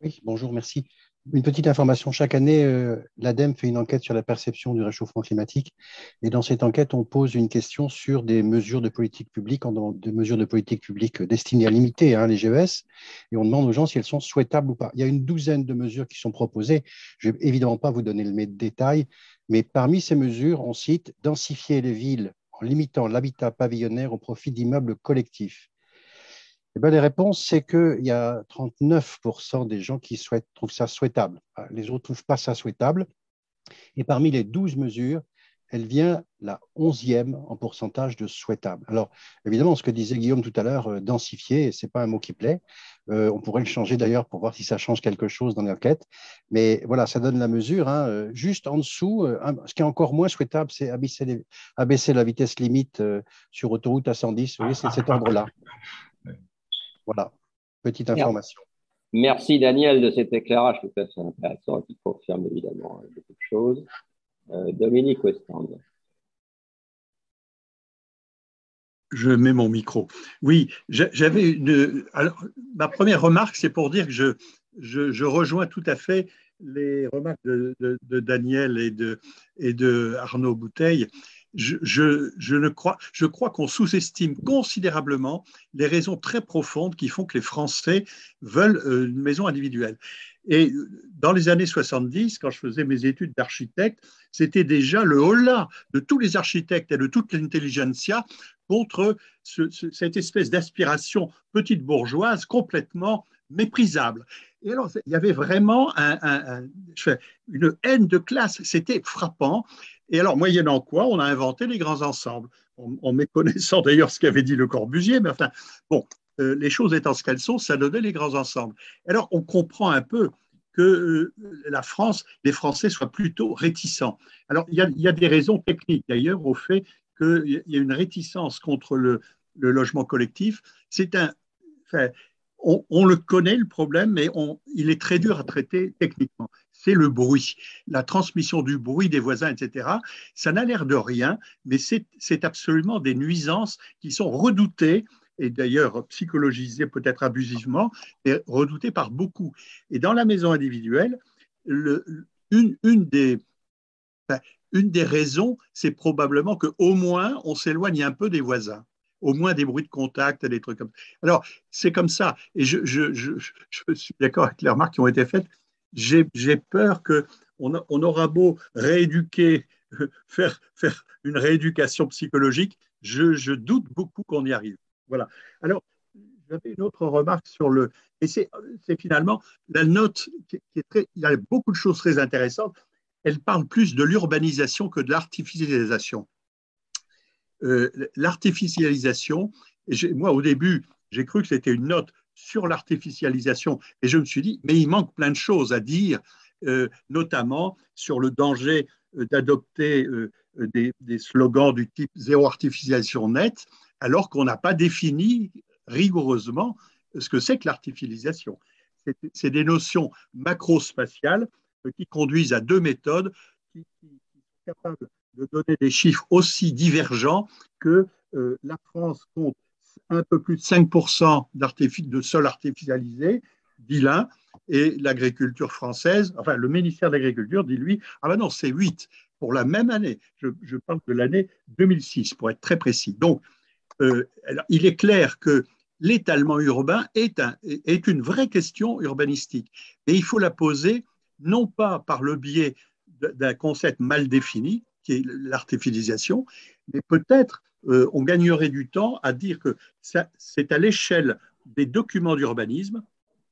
E: Oui, bonjour, merci. Une petite information, chaque année, euh, l'ADEME fait une enquête sur la perception du réchauffement climatique. Et dans cette enquête, on pose une question sur des mesures de politique publique, des mesures de politique publique destinées à limiter hein, les GES. Et on demande aux gens si elles sont souhaitables ou pas. Il y a une douzaine de mesures qui sont proposées. Je ne vais évidemment pas vous donner le détail, mais parmi ces mesures, on cite densifier les villes en limitant l'habitat pavillonnaire au profit d'immeubles collectifs eh bien, les réponses, c'est qu'il y a 39% des gens qui souhaitent, trouvent ça souhaitable. Les autres ne trouvent pas ça souhaitable. Et parmi les 12 mesures, elle vient la 11e en pourcentage de souhaitable. Alors, évidemment, ce que disait Guillaume tout à l'heure, euh, densifier, ce n'est pas un mot qui plaît. Euh, on pourrait le changer d'ailleurs pour voir si ça change quelque chose dans l'enquête. Mais voilà, ça donne la mesure. Hein. Euh, juste en dessous, ce qui est encore moins souhaitable, c'est abaisser, la vitesse limite sur autoroute à 110. Vous voyez, c'est cet ordre-là. Voilà, petite information.
A: Merci Daniel de cet éclairage tout à fait intéressant qui confirme évidemment beaucoup de choses. Euh, Dominique Westand.
F: Je mets mon micro. Oui, j'avais une. ma première remarque, c'est pour dire que je, je, rejoins tout à fait les remarques de, de Daniel et de, et de Arnaud Bouteille je, ne crois, je crois qu'on sous-estime considérablement les raisons très profondes qui font que les Français veulent euh, une maison individuelle. Et dans les années 70, quand je faisais mes études d'architecte, c'était déjà le holà de tous les architectes et de toute l'intelligentsia contre cette espèce d'aspiration petite bourgeoise complètement méprisable. Et alors, il y avait vraiment une haine de classe, c'était frappant. Et alors, moyennant quoi, on a inventé les grands ensembles, en, méconnaissant d'ailleurs ce qu'avait dit Le Corbusier, mais enfin, bon, euh, les choses étant ce qu'elles sont, ça donnait les grands ensembles. Alors, on comprend un peu que euh, la France, les Français soient plutôt réticents. Alors, il y a, des raisons techniques d'ailleurs au fait qu'il y a une réticence contre le, logement collectif. C'est un, on, le connaît le problème, mais il est très dur à traiter techniquement c'est le bruit, la transmission du bruit des voisins, etc. Ça n'a l'air de rien, mais c'est absolument des nuisances qui sont redoutées et d'ailleurs psychologisées peut-être abusivement, et redoutées par beaucoup. Et dans la maison individuelle, une, des, une des raisons, c'est probablement qu'au moins on s'éloigne un peu des voisins au moins des bruits de contact, des trucs comme ça. Alors, c'est comme ça. Et je, je, je, je suis d'accord avec les remarques qui ont été faites j'ai peur qu'on on aura beau rééduquer, faire, faire une rééducation psychologique, je, doute beaucoup qu'on y arrive. Voilà. Alors, j'avais une autre remarque sur le. Et c'est finalement la note qui est très. Il y a beaucoup de choses très intéressantes. Elle parle plus de l'urbanisation que de l'artificialisation. Euh, l'artificialisation, moi au début, j'ai cru que c'était une note sur l'artificialisation. Et je me suis dit, mais il manque plein de choses à dire, euh, notamment sur le danger euh, d'adopter euh, des, slogans du type zéro artificialisation nette, alors qu'on n'a pas défini rigoureusement ce que c'est que l'artificialisation. C'est des notions macro-spatiales qui conduisent à deux méthodes qui, sont capable de donner des chiffres aussi divergents que euh, la France compte un peu plus de 5% de sol artificialisé, dit l'un, et l'agriculture française, enfin le ministère de l'Agriculture dit lui, ah ben non, c'est 8 pour la même année. Je, parle de l'année 2006 pour être très précis. Donc, euh, il est clair que l'étalement urbain est, un, est une vraie question urbanistique. Et il faut la poser non pas par le biais d'un concept mal défini, qui est l'artificialisation, mais peut-être euh, on gagnerait du temps à dire que c'est à l'échelle des documents d'urbanisme,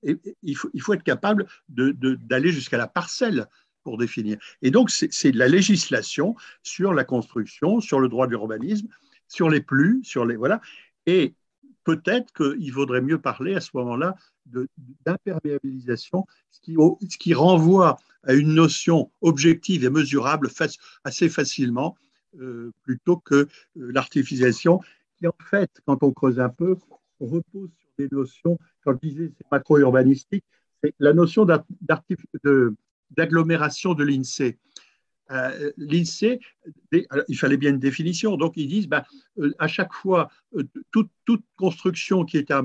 F: et il faut, il faut, être capable d'aller jusqu'à la parcelle pour définir. Et donc, c'est la législation sur la construction, sur le droit de l'urbanisme, sur les plus, sur les. Voilà. Et peut-être qu'il vaudrait mieux parler à ce moment-là d'imperméabilisation, ce qui, renvoie à une notion objective et mesurable assez facilement, euh, plutôt que euh, l'artificialisation, qui en fait, quand on creuse un peu, repose sur des notions, quand je disais c'est macro-urbanistique, c'est la notion d'agglomération de, l'INSEE. Euh, L'INSEE, il fallait bien une définition, donc ils disent ben, à chaque fois, toute, toute, construction qui est, à,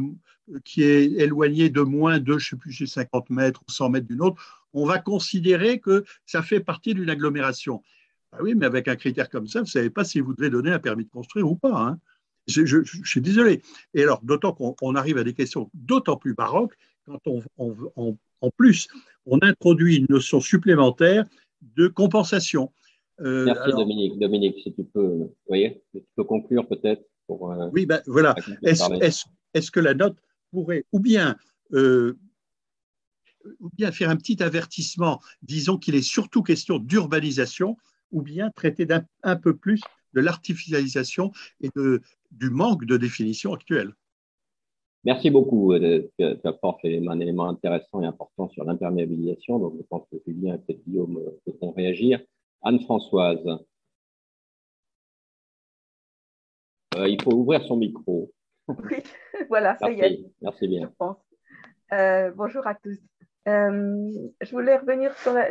F: qui est éloignée de moins de, je sais plus, 50 mètres ou 100 mètres d'une autre, on va considérer que ça fait partie d'une agglomération. Ah oui, mais avec un critère comme ça, vous ne savez pas si vous devez donner un permis de construire ou pas. Hein. Je, suis désolé. Et alors, d'autant qu'on arrive à des questions d'autant plus baroques quand on, en plus on introduit une notion supplémentaire de compensation.
A: Euh, Merci Dominique. Dominique, si tu peux, voyez, tu peux conclure peut-être. Pour,
F: euh, oui, ben voilà. Est-ce que la note pourrait ou bien euh, ou bien faire un petit avertissement, disons qu'il est surtout question d'urbanisation, ou bien traiter un, peu plus de l'artificialisation et de, du manque de définition actuelle?
A: Merci beaucoup. Euh, tu apportes un élément intéressant et important sur l'imperméabilisation. Donc, je pense que Julien et peut-être Guillaume euh, pourront réagir. Anne-Françoise. Euh, il faut ouvrir son micro.
G: Oui, voilà, ça y est.
A: Merci bien.
G: bonjour à tous. je voulais revenir sur la,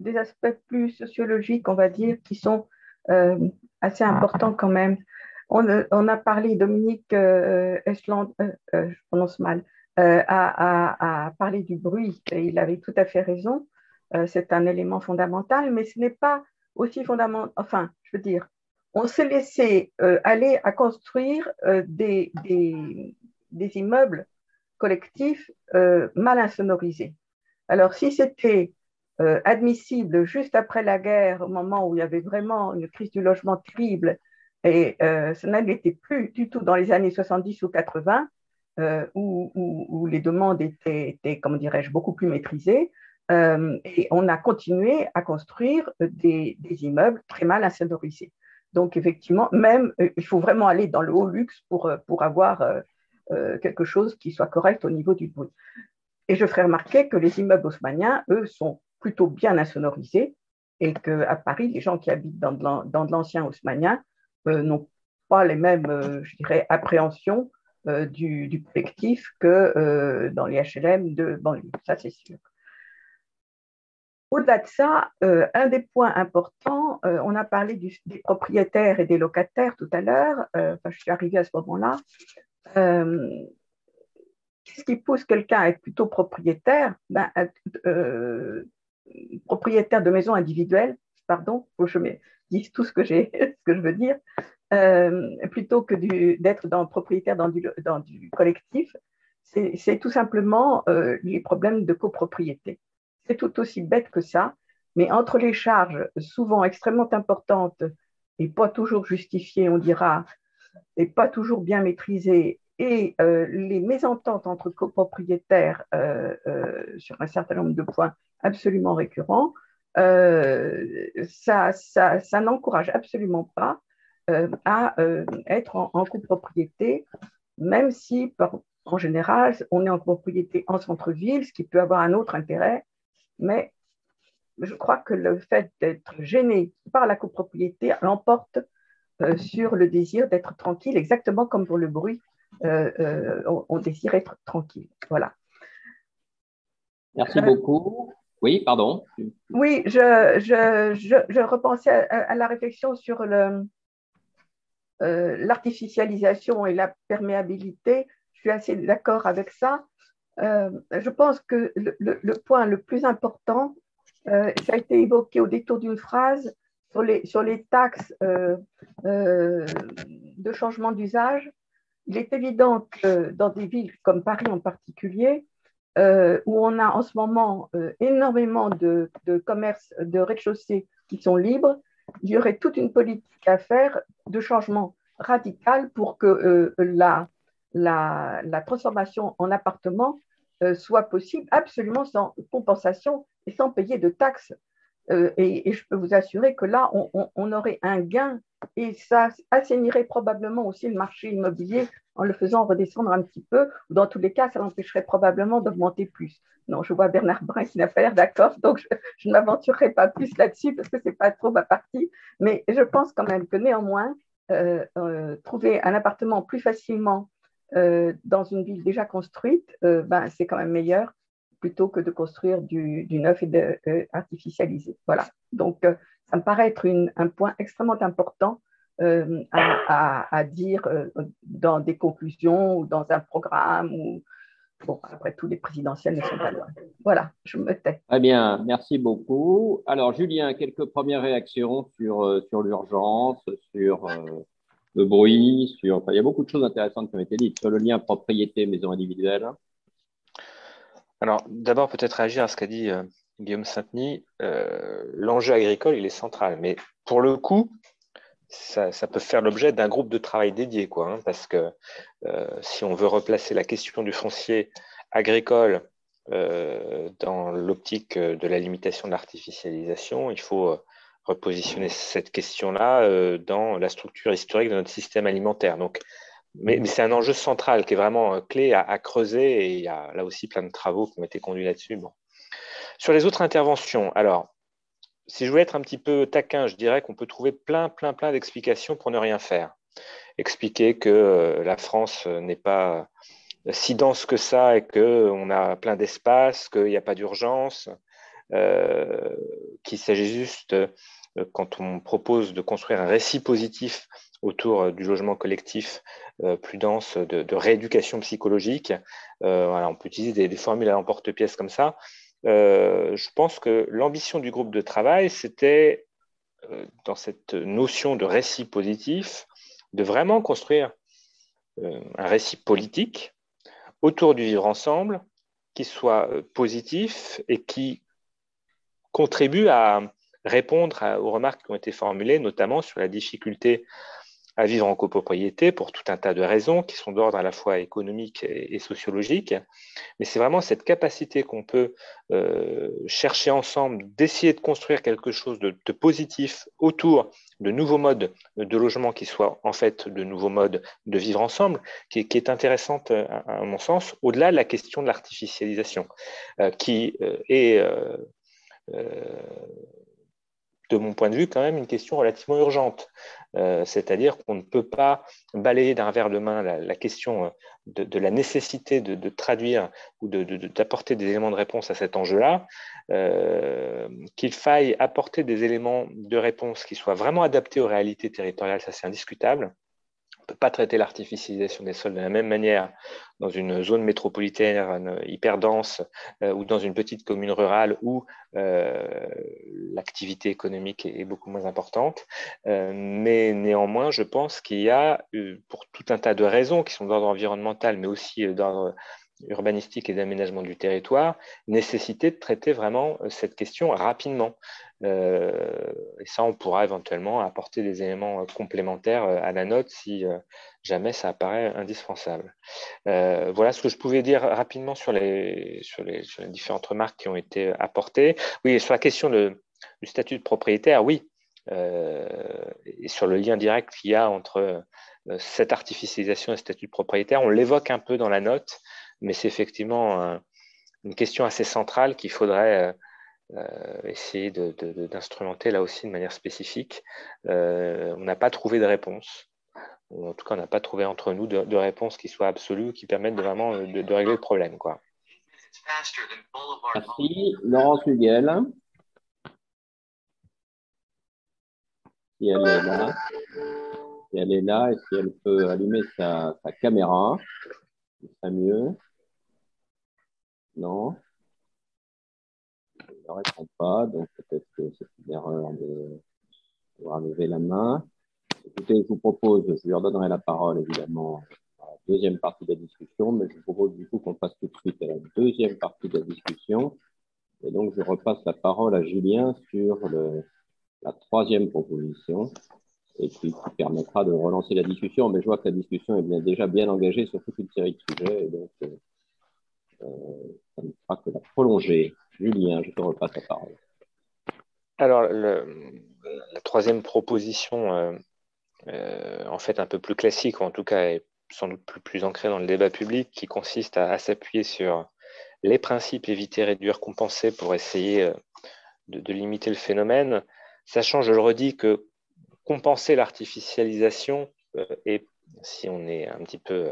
G: des aspects plus sociologiques, on va dire, qui sont assez importants quand même. On, a parlé, Dominique euh, Eschland, euh, je prononce mal, a, parlé du bruit et il avait tout à fait raison. c'est un élément fondamental, mais ce n'est pas aussi fondamental. Enfin, je veux dire, on s'est laissé aller à construire des, des, immeubles collectifs mal insonorisés. Alors, si c'était euh, admissible juste après la guerre, au moment où il y avait vraiment une crise du logement terrible, et euh, ça n'était plus du tout dans les années 70 ou 80, euh, où, les demandes étaient, comment dirais-je, beaucoup plus maîtrisées. et on a continué à construire des, immeubles très mal insonorisés. Donc, effectivement, même, il faut vraiment aller dans le haut luxe pour, pour avoir quelque chose qui soit correct au niveau du bruit. Et je ferai remarquer que les immeubles haussmanniens, eux, sont plutôt bien insonorisé et qu'à Paris, les gens qui habitent dans de l'ancien haussmannien euh, n'ont pas les mêmes, euh, je dirais, appréhensions euh, du, collectif que dans les HLM de banlieue, ça c'est sûr. Au-delà de ça, un des points importants, on a parlé des propriétaires et des locataires tout à l'heure, je suis arrivée à ce moment-là. Qu'est-ce qui pousse quelqu'un à être plutôt propriétaire? Ben, propriétaire de maison individuelle, pardon, faut que je dise tout ce que, j'ai, ce que je veux dire, euh, plutôt que d'être propriétaire dans du, collectif, c'est tout simplement euh, les problèmes de copropriété. C'est tout aussi bête que ça, mais entre les charges souvent extrêmement importantes et pas toujours justifiées, on dira, et pas toujours bien maîtrisées, et euh, les mésententes entre copropriétaires sur un certain nombre de points absolument récurrent, euh, ça, ça, n'encourage absolument pas euh, à euh, être en, copropriété, même si en général on est en copropriété en centre-ville, ce qui peut avoir un autre intérêt, mais je crois que le fait d'être gêné par la copropriété l'emporte sur le désir d'être tranquille, exactement comme pour le bruit, on, on, désire être tranquille. Voilà.
A: Merci beaucoup. Oui, pardon.
G: Oui, je, repensais à, la réflexion sur l'artificialisation et la perméabilité. Je suis assez d'accord avec ça. je pense que le, point le plus important, ça a été évoqué au détour d'une phrase, sur les, sur les taxes euh, euh, de changement d'usage, il est évident que dans des villes comme Paris en particulier, euh, où on a en ce moment énormément de, commerces de rez-de-chaussée qui sont libres, il y aurait toute une politique à faire de changement radical pour que la, la, transformation en appartement soit possible absolument sans compensation et sans payer de taxes. Euh, et, je peux vous assurer que là, on, aurait un gain et ça assainirait probablement aussi le marché immobilier en le faisant redescendre un petit peu. Dans tous les cas, ça l'empêcherait probablement d'augmenter plus. Non, je vois Bernard Brun qui n'a pas l'air d'accord, donc je, ne m'aventurerai pas plus là-dessus parce que ce n'est pas trop ma partie. Mais je pense quand même que néanmoins, euh, euh, trouver un appartement plus facilement dans une ville déjà construite, ben, c'est quand même meilleur plutôt que de construire du, neuf et de euh, artificialiser. Voilà. Donc, euh, ça me paraît être un point extrêmement important euh, à, dire dans des conclusions ou dans un programme. Ou... Bon, après, tous les présidentiels ne sont pas loin. Voilà, je me tais.
A: Très bien, merci beaucoup. Alors, Julien, quelques premières réactions sur, sur l'urgence, sur le bruit, sur. Enfin, il y a beaucoup de choses intéressantes qui ont été dites sur le lien propriété-maison individuelle.
B: Alors, d'abord, peut-être réagir à ce qu'a dit euh, Guillaume Saint-Denis. Euh, l'enjeu agricole, il est central. Mais pour le coup, ça, peut faire l'objet d'un groupe de travail dédié, quoi, hein, parce que euh, si on veut replacer la question du foncier agricole dans l'optique de la limitation de l'artificialisation, il faut repositionner cette question-là dans la structure historique de notre système alimentaire. Donc, mais, c'est un enjeu central qui est vraiment euh, clé à, creuser et il y a là aussi plein de travaux qui ont été conduits là-dessus. Bon. Sur les autres interventions, alors, si je voulais être un petit peu taquin, je dirais qu'on peut trouver plein, plein, plein d'explications pour ne rien faire. Expliquer que euh, la France euh, n'est pas si dense que ça et qu'on a plein d'espace, qu'il n'y a pas d'urgence, qu'il s'agit juste, quand on propose de construire un récit positif autour euh, du logement collectif euh, plus dense, de, rééducation psychologique. Euh, on peut utiliser des, formules à l'emporte-pièce comme ça. Je pense que l'ambition du groupe de travail, c'était, dans cette notion de récit positif, de vraiment construire un récit politique autour du vivre ensemble qui soit positif et qui contribue à répondre aux remarques qui ont été formulées, notamment sur la difficulté à vivre en copropriété pour tout un tas de raisons qui sont d'ordre à la fois économique et, sociologique. Mais c'est vraiment cette capacité qu'on peut euh, chercher ensemble d'essayer de construire quelque chose de, positif autour de nouveaux modes de logement qui soient en fait de nouveaux modes de vivre ensemble, qui, est intéressante à, mon sens, au-delà de la question de l'artificialisation, euh, qui euh, est de mon point de vue, quand même une question relativement urgente. Euh, c'est-à-dire qu'on ne peut pas balayer d'un verre de main la, question euh, de, la nécessité de, traduire ou d'apporter des éléments de réponse à cet enjeu-là, euh, qu'il faille apporter des éléments de réponse qui soient vraiment adaptés aux réalités territoriales, ça c'est indiscutable ne peut pas traiter l'artificialisation des sols de la même manière dans une zone métropolitaine hyper dense euh, ou dans une petite commune rurale où euh, l'activité économique est, beaucoup moins importante. Euh, mais néanmoins, je pense qu'il y a, pour tout un tas de raisons qui sont d'ordre environnemental, mais aussi d'ordre urbanistique et d'aménagement du territoire, nécessité de traiter vraiment cette question rapidement. Euh, et ça, on pourra éventuellement apporter des éléments euh, complémentaires euh, à la note si jamais ça apparaît indispensable. voilà ce que je pouvais dire rapidement sur les, sur les, différentes remarques qui ont été apportées. Oui, sur la question du statut de propriétaire, oui. et sur le lien direct qu'il y a entre cette artificialisation et le statut de propriétaire, on l'évoque un peu dans la note, mais c'est effectivement une question assez centrale qu'il faudrait euh, essayer d'instrumenter là aussi de manière spécifique. Euh, on n'a pas trouvé de réponse. en tout cas, on n'a pas trouvé entre nous de, réponse qui soit absolue, qui permette de vraiment euh, de, régler le problème. Quoi.
A: Merci. Laurence Huguel. Si elle est là. Si elle est là et si elle peut allumer sa caméra, ce serait mieux. Non. Elle ne répond pas, donc peut-être que c'est une erreur de pouvoir lever la main. Écoutez, je vous propose, je lui redonnerai la parole évidemment à la deuxième partie de la discussion, mais je vous propose du coup qu'on passe tout de suite à la deuxième partie de la discussion. Et donc, je repasse la parole à Julien sur la troisième proposition, et qui permettra de relancer la discussion. Mais je vois que la discussion est bien, déjà bien engagée sur toute une série de sujets, et donc euh, euh ça ne fera que la prolonger. Julien, je te repasse la parole.
B: Alors, la troisième proposition, euh, en fait un peu plus classique, en tout cas est sans doute plus, ancrée dans le débat public, qui consiste à, s'appuyer sur les principes éviter, réduire, compenser pour essayer de, limiter le phénomène, sachant, je le redis, que compenser l'artificialisation, et si on est un petit peu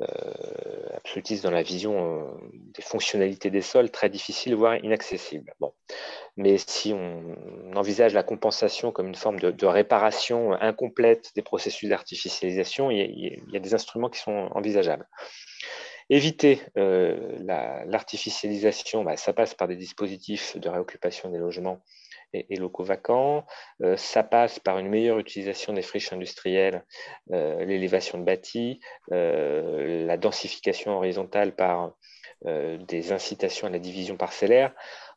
B: euh, absolutiste dans la vision euh, des fonctionnalités des sols, très difficile, voire inaccessible. Bon. Mais si on envisage la compensation comme une forme de, réparation incomplète des processus d'artificialisation, il, y a des instruments qui sont envisageables. Éviter euh, l'artificialisation, bah, ça passe par des dispositifs de réoccupation des logements et, locaux vacants. Euh, ça passe par une meilleure utilisation des friches industrielles, euh, l'élévation de bâtis, euh, la densification horizontale par des incitations à la division parcellaire.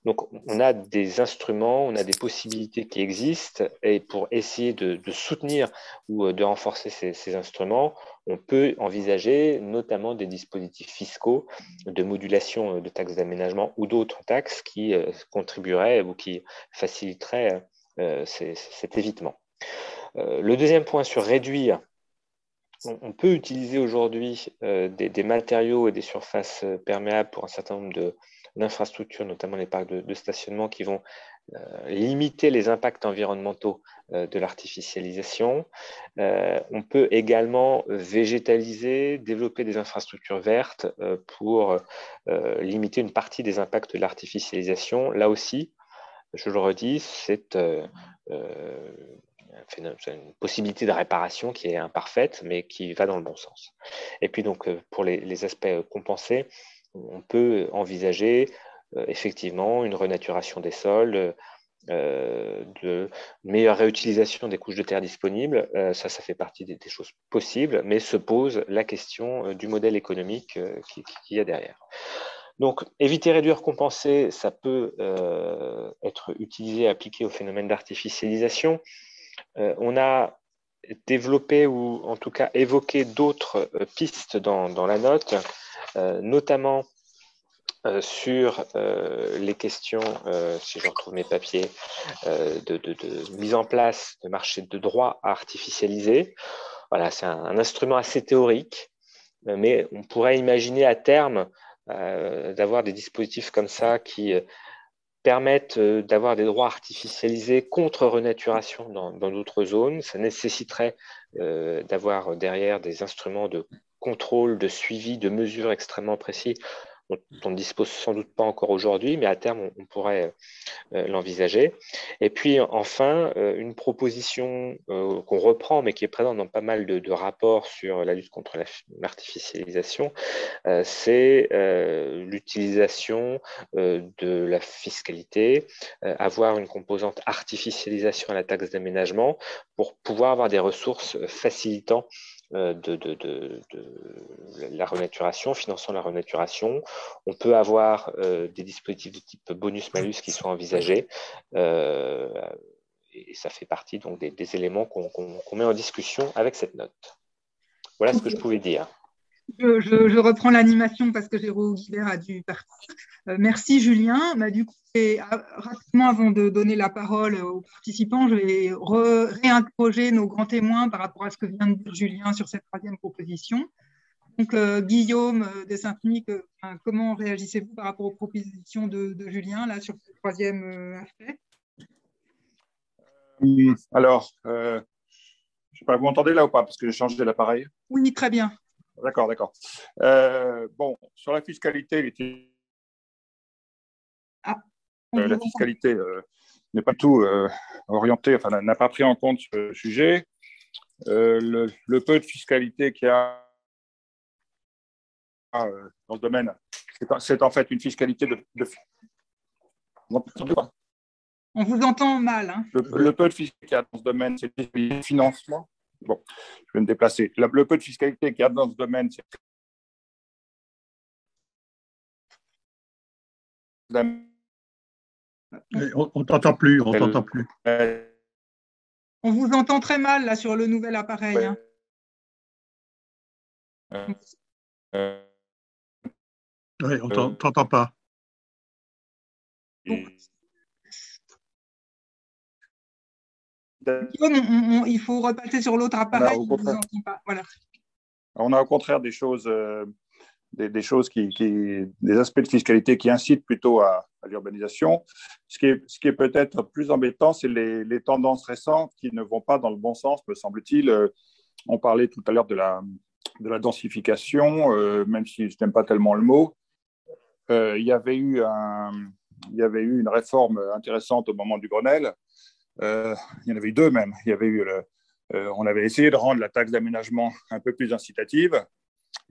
B: Donc, on a des instruments, on a des possibilités qui existent, et pour essayer de, soutenir ou de renforcer ces, instruments, on peut envisager notamment des dispositifs fiscaux de modulation de taxes d'aménagement ou d'autres taxes qui euh, contribueraient ou qui faciliteraient euh, cet évitement. Euh, le deuxième point sur réduire on peut utiliser aujourd'hui des, matériaux et des surfaces perméables pour un certain nombre d'infrastructures, notamment les parcs de, stationnement, qui vont euh, limiter les impacts environnementaux euh, de l'artificialisation. Euh, on peut également végétaliser, développer des infrastructures vertes pour limiter une partie des impacts de l'artificialisation. Là aussi, je le redis, c'est une possibilité de réparation qui est imparfaite, mais qui va dans le bon sens. Et puis donc, pour les aspects compensés, on peut envisager euh, effectivement une renaturation des sols, euh, de meilleure réutilisation des couches de terre disponibles. Euh, ça, ça fait partie des, choses possibles, mais se pose la question du modèle économique qu'il y a derrière. Donc, éviter, réduire, compenser, ça peut être utilisé, appliqué au phénomène d'artificialisation. On a développé ou en tout cas évoqué d'autres pistes dans la note. Euh, notamment euh, sur euh, les questions, si je retrouve mes papiers, de, mise en place de marchés de droit artificialisés. Voilà, c'est un, instrument assez théorique, mais on pourrait imaginer à terme d'avoir des dispositifs comme ça qui permettent d'avoir des droits artificialisés contre renaturation dans d'autres zones. Ça nécessiterait d'avoir derrière des instruments de contrôle, de suivi, de mesures extrêmement précis dont on ne dispose sans doute pas encore aujourd'hui, mais à terme, on, pourrait euh, l'envisager. Et puis enfin, euh, une proposition euh, qu'on reprend, mais qui est présente dans pas mal de, rapports sur la lutte contre l'artificialisation, c'est l'utilisation de la fiscalité, avoir une composante artificialisation à la taxe d'aménagement pour pouvoir avoir des ressources facilitant euh, de, la renaturation, finançant la renaturation. On peut avoir euh, des dispositifs de type bonus-malus qui sont envisagés. Euh, et ça fait partie donc des, éléments qu'on met en discussion avec cette note. Voilà ce que je pouvais dire.
H: Je, reprends l'animation parce que Jérôme Guibert a dû partir. Euh, merci Julien. Bah, du coup, rapidement avant de donner la parole aux participants, je vais réinterroger nos grands témoins par rapport à ce que vient de dire Julien sur cette troisième proposition. Donc, euh, Guillaume euh, de Saint-Denis, comment réagissez-vous par rapport aux propositions de, Julien là, sur ce troisième aspect?
C: Alors, je ne sais pas, vous m'entendez là ou pas? Parce que j'ai changé l'appareil.
H: Oui, très bien.
C: D'accord, d'accord. Euh, bon, sur la fiscalité, il était la fiscalité n'est pas tout orientée, enfin, n'a pas pris en compte ce sujet. Le, peu de fiscalité qu'il y a dans ce domaine, c'est en fait une fiscalité de.
H: On vous entend mal. Hein.
C: Le, peu de fiscalité qu'il y a dans ce domaine, c'est le financement. Bon, je vais me déplacer. Le, peu de fiscalité qu'il y a dans ce domaine, c'est.
F: On ne t'entend plus, on t'entend plus.
H: On vous entend très mal là sur le nouvel appareil. Hein.
F: Oui, on ne t'entend pas
H: il faut repasser sur l'autre appareil.
C: On a au contraire des choses, euh, des, choses qui, des aspects de fiscalité qui incitent plutôt à, l'urbanisation. Ce qui est, ce qui est peut-être plus embêtant, c'est les, tendances récentes qui ne vont pas dans le bon sens, me semble-t-il. Euh, on parlait tout à l'heure de la, de la densification, euh, même si je n'aime pas tellement le mot. il y avait eu un, il y avait eu une réforme intéressante au moment du Grenelle. Euh, il y en avait eu deux même. Euh, on avait essayé de rendre la taxe d'aménagement un peu plus incitative.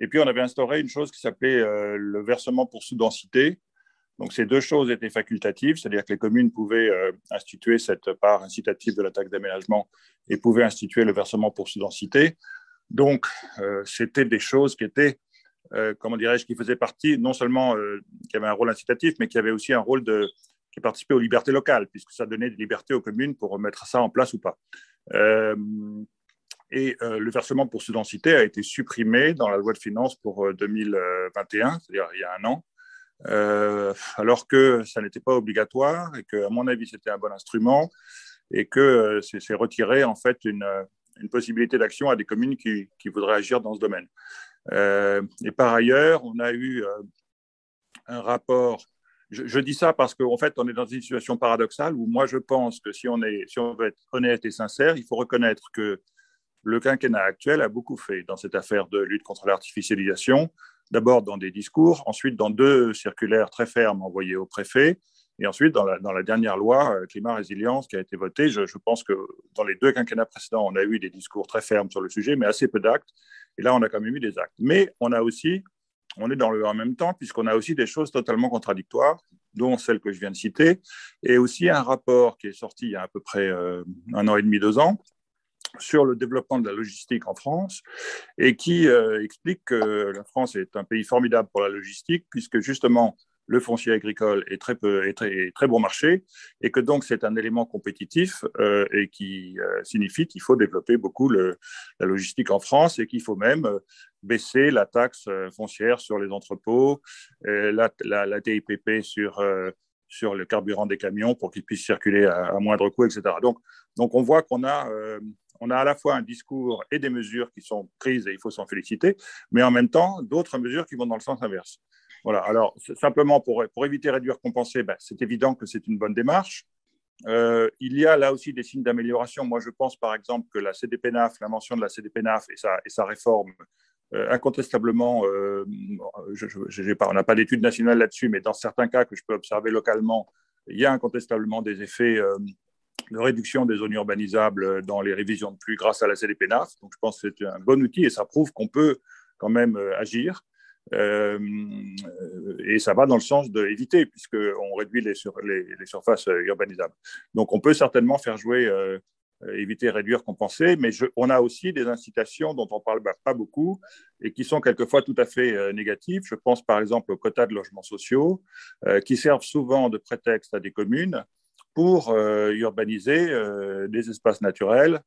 C: Et puis, on avait instauré une chose qui s'appelait euh, le versement pour sous-densité. Donc, ces deux choses étaient facultatives, c'est-à-dire que les communes pouvaient instituer cette part incitative de la taxe d'aménagement et pouvaient instituer le versement pour sous-densité. Donc, c'était des choses qui étaient comment dirais-je, qui faisait partie, non seulement qui avait un rôle incitatif, mais qui avait aussi un rôle de, qui participait aux libertés locales, puisque ça donnait des libertés aux communes pour mettre ça en place ou pas. Euh, et le versement pour sous-densité a été supprimé dans la loi de finances pour 2021, c'est-à-dire il y a un an, alors que ça n'était pas obligatoire et que, à mon avis, c'était un bon instrument et que c'est retiré en fait une, une possibilité d'action à des communes qui, qui, voudraient agir dans ce domaine. Euh, et par ailleurs, on a eu euh, un rapport. Je, dis ça parce qu'en fait, on est dans une situation paradoxale où moi, je pense que si on, est, si on veut être honnête et sincère, il faut reconnaître que le quinquennat actuel a beaucoup fait dans cette affaire de lutte contre l'artificialisation. D'abord dans des discours, ensuite dans deux circulaires très fermes envoyées au préfet, et ensuite dans la, dernière loi euh, climat résilience qui a été votée. Je, je, pense que dans les deux quinquennats précédents, on a eu des discours très fermes sur le sujet, mais assez peu d'actes. Et là, on a quand même eu des actes. Mais on a aussi, on est dans le même temps, puisqu'on a aussi des choses totalement contradictoires, dont celle que je viens de citer, et aussi un rapport qui est sorti il y a à peu près euh, un an et demi, deux ans, sur le développement de la logistique en France et qui euh, explique que la France est un pays formidable pour la logistique puisque justement le foncier agricole est très, peu, est très, très bon marché et que donc c'est un élément compétitif euh, et qui euh, signifie qu'il faut développer beaucoup la logistique en France et qu'il faut même euh, baisser la taxe foncière sur les entrepôts, la, TIPP sur, sur le carburant des camions pour qu'ils puissent circuler à, moindre coût, etc. Donc, donc on voit qu'on a, on a à la fois un discours et des mesures qui sont prises et il faut s'en féliciter, mais en même temps d'autres mesures qui vont dans le sens inverse. Voilà. Alors, simplement pour, pour éviter réduire, compenser, ben, c'est évident que c'est une bonne démarche. Euh, il y a là aussi des signes d'amélioration. Moi, je pense par exemple que la CDPNAF, la mention de la CDPNAF et sa, et sa réforme, euh, incontestablement, euh, je, pas, on n'a pas d'études nationales là-dessus, mais dans certains cas que je peux observer localement, il y a incontestablement des effets de réduction des zones urbanisables dans les révisions de pluie grâce à la CDPNAF. Donc, je pense que c'est un bon outil et ça prouve qu'on peut quand même agir. Euh, et ça va dans le sens d'éviter, puisqu'on réduit les, les, surfaces urbanisables. Donc on peut certainement faire jouer, euh, éviter, réduire, compenser, mais on a aussi des incitations dont on ne parle pas beaucoup et qui sont quelquefois tout à fait euh, négatives. Je pense par exemple aux quotas de logements sociaux, qui servent souvent de prétexte à des communes pour urbaniser des espaces naturels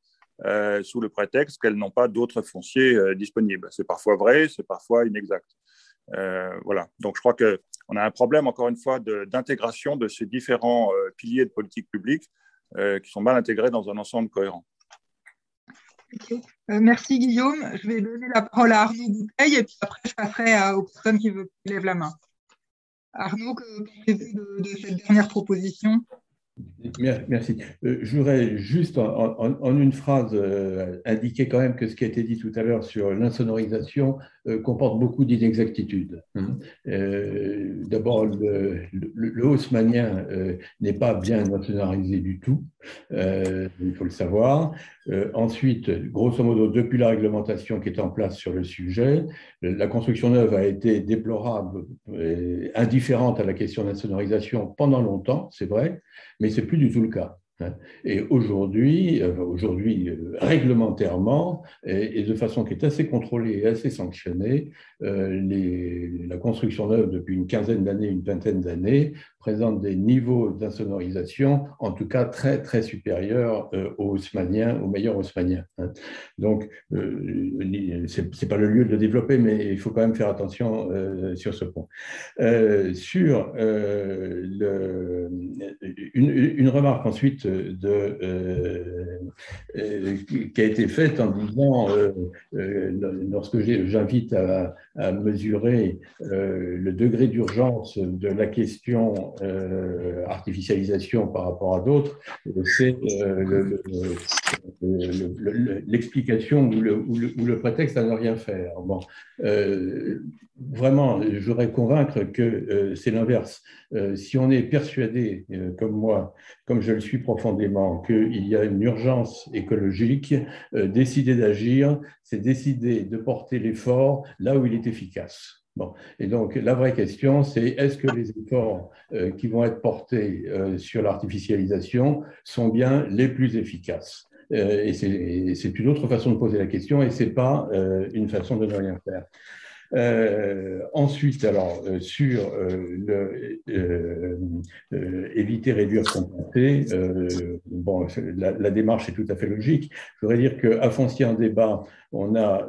C: euh, sous le prétexte qu'elles n'ont pas d'autres fonciers euh, disponibles. C'est parfois vrai, c'est parfois inexact. Euh, voilà. Donc je crois qu'on a un problème, encore une fois, d'intégration de, ces différents piliers de politique publique qui sont mal intégrés dans un ensemble cohérent.
H: merci Guillaume. Je vais donner la parole à Arnaud Bouteille et puis après je passerai aux personnes qui, veulent, lèvent la main. Arnaud, que pensez-vous de, de, cette dernière proposition?
D: Merci. Euh, je voudrais juste en, une phrase euh, indiquer quand même que ce qui a été dit tout à l'heure sur l'insonorisation euh, comporte beaucoup d'inexactitudes. Hein. D'abord, le, le, n'est pas bien insonorisé du tout, il faut le savoir. ensuite, grosso modo, depuis la réglementation qui est en place sur le sujet, la construction neuve a été déplorable, et indifférente à la question de l'insonorisation pendant longtemps, c'est vrai, mais ce n'est plus du tout le cas. Hein. Et aujourd'hui, euh, aujourd'hui euh, réglementairement, et, de façon qui est assez contrôlée et assez sanctionnée, euh, la construction neuve depuis une quinzaine d'années, une vingtaine d'années, présente des niveaux d'insonorisation, en tout cas très très supérieurs aux haussmanniens, aux meilleurs haussmanniens. Hein. Donc, c'est pas le lieu de le développer, mais il faut quand même faire attention sur ce point. sur une, remarque ensuite euh, euh, qui a été faite en disant, euh, lorsque j'invite à, mesurer le degré d'urgence de la question artificialisation par rapport à d'autres, c'est l'explication ou, le, prétexte à ne rien faire. Bon, vraiment, je voudrais convaincre que c'est l'inverse. si on est persuadé, comme moi, comme je le suis profondément, qu'il y a une urgence écologique, euh, décider d'agir, c'est décider de porter l'effort là où il est efficace. Bon. Et donc, la vraie question, c'est est-ce que les efforts euh, qui vont être portés euh, sur l'artificialisation sont bien les plus efficaces? Et c'est une autre façon de poser la question et ce n'est pas une façon de ne rien faire. Euh, ensuite, alors, euh, sur euh, le, éviter, réduire, compenser, bon, la, la, démarche est tout à fait logique. Je voudrais dire qu'à foncier un débat, on a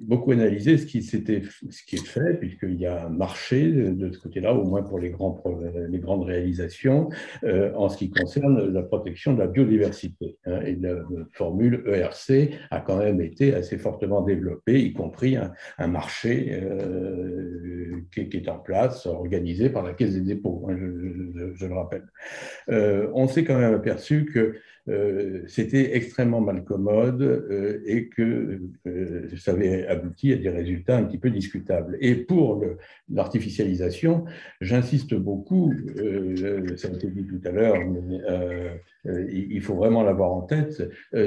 D: beaucoup analysé ce qui, ce qui est fait, puisqu'il y a un marché de ce côté-là, au moins pour les, grands, les grandes réalisations, en ce qui concerne la protection de la biodiversité. Hein, et la formule ERC a quand même été assez fortement développée, y compris un, marché euh, qui, est en place, organisé par la Caisse des dépôts, hein, je, le rappelle. Euh, on s'est quand même aperçu que euh, c'était extrêmement mal commode et que ça avait abouti à des résultats un petit peu discutables. Et pour l'artificialisation, j'insiste beaucoup, ça a été dit tout à l'heure, mais il faut vraiment l'avoir en tête,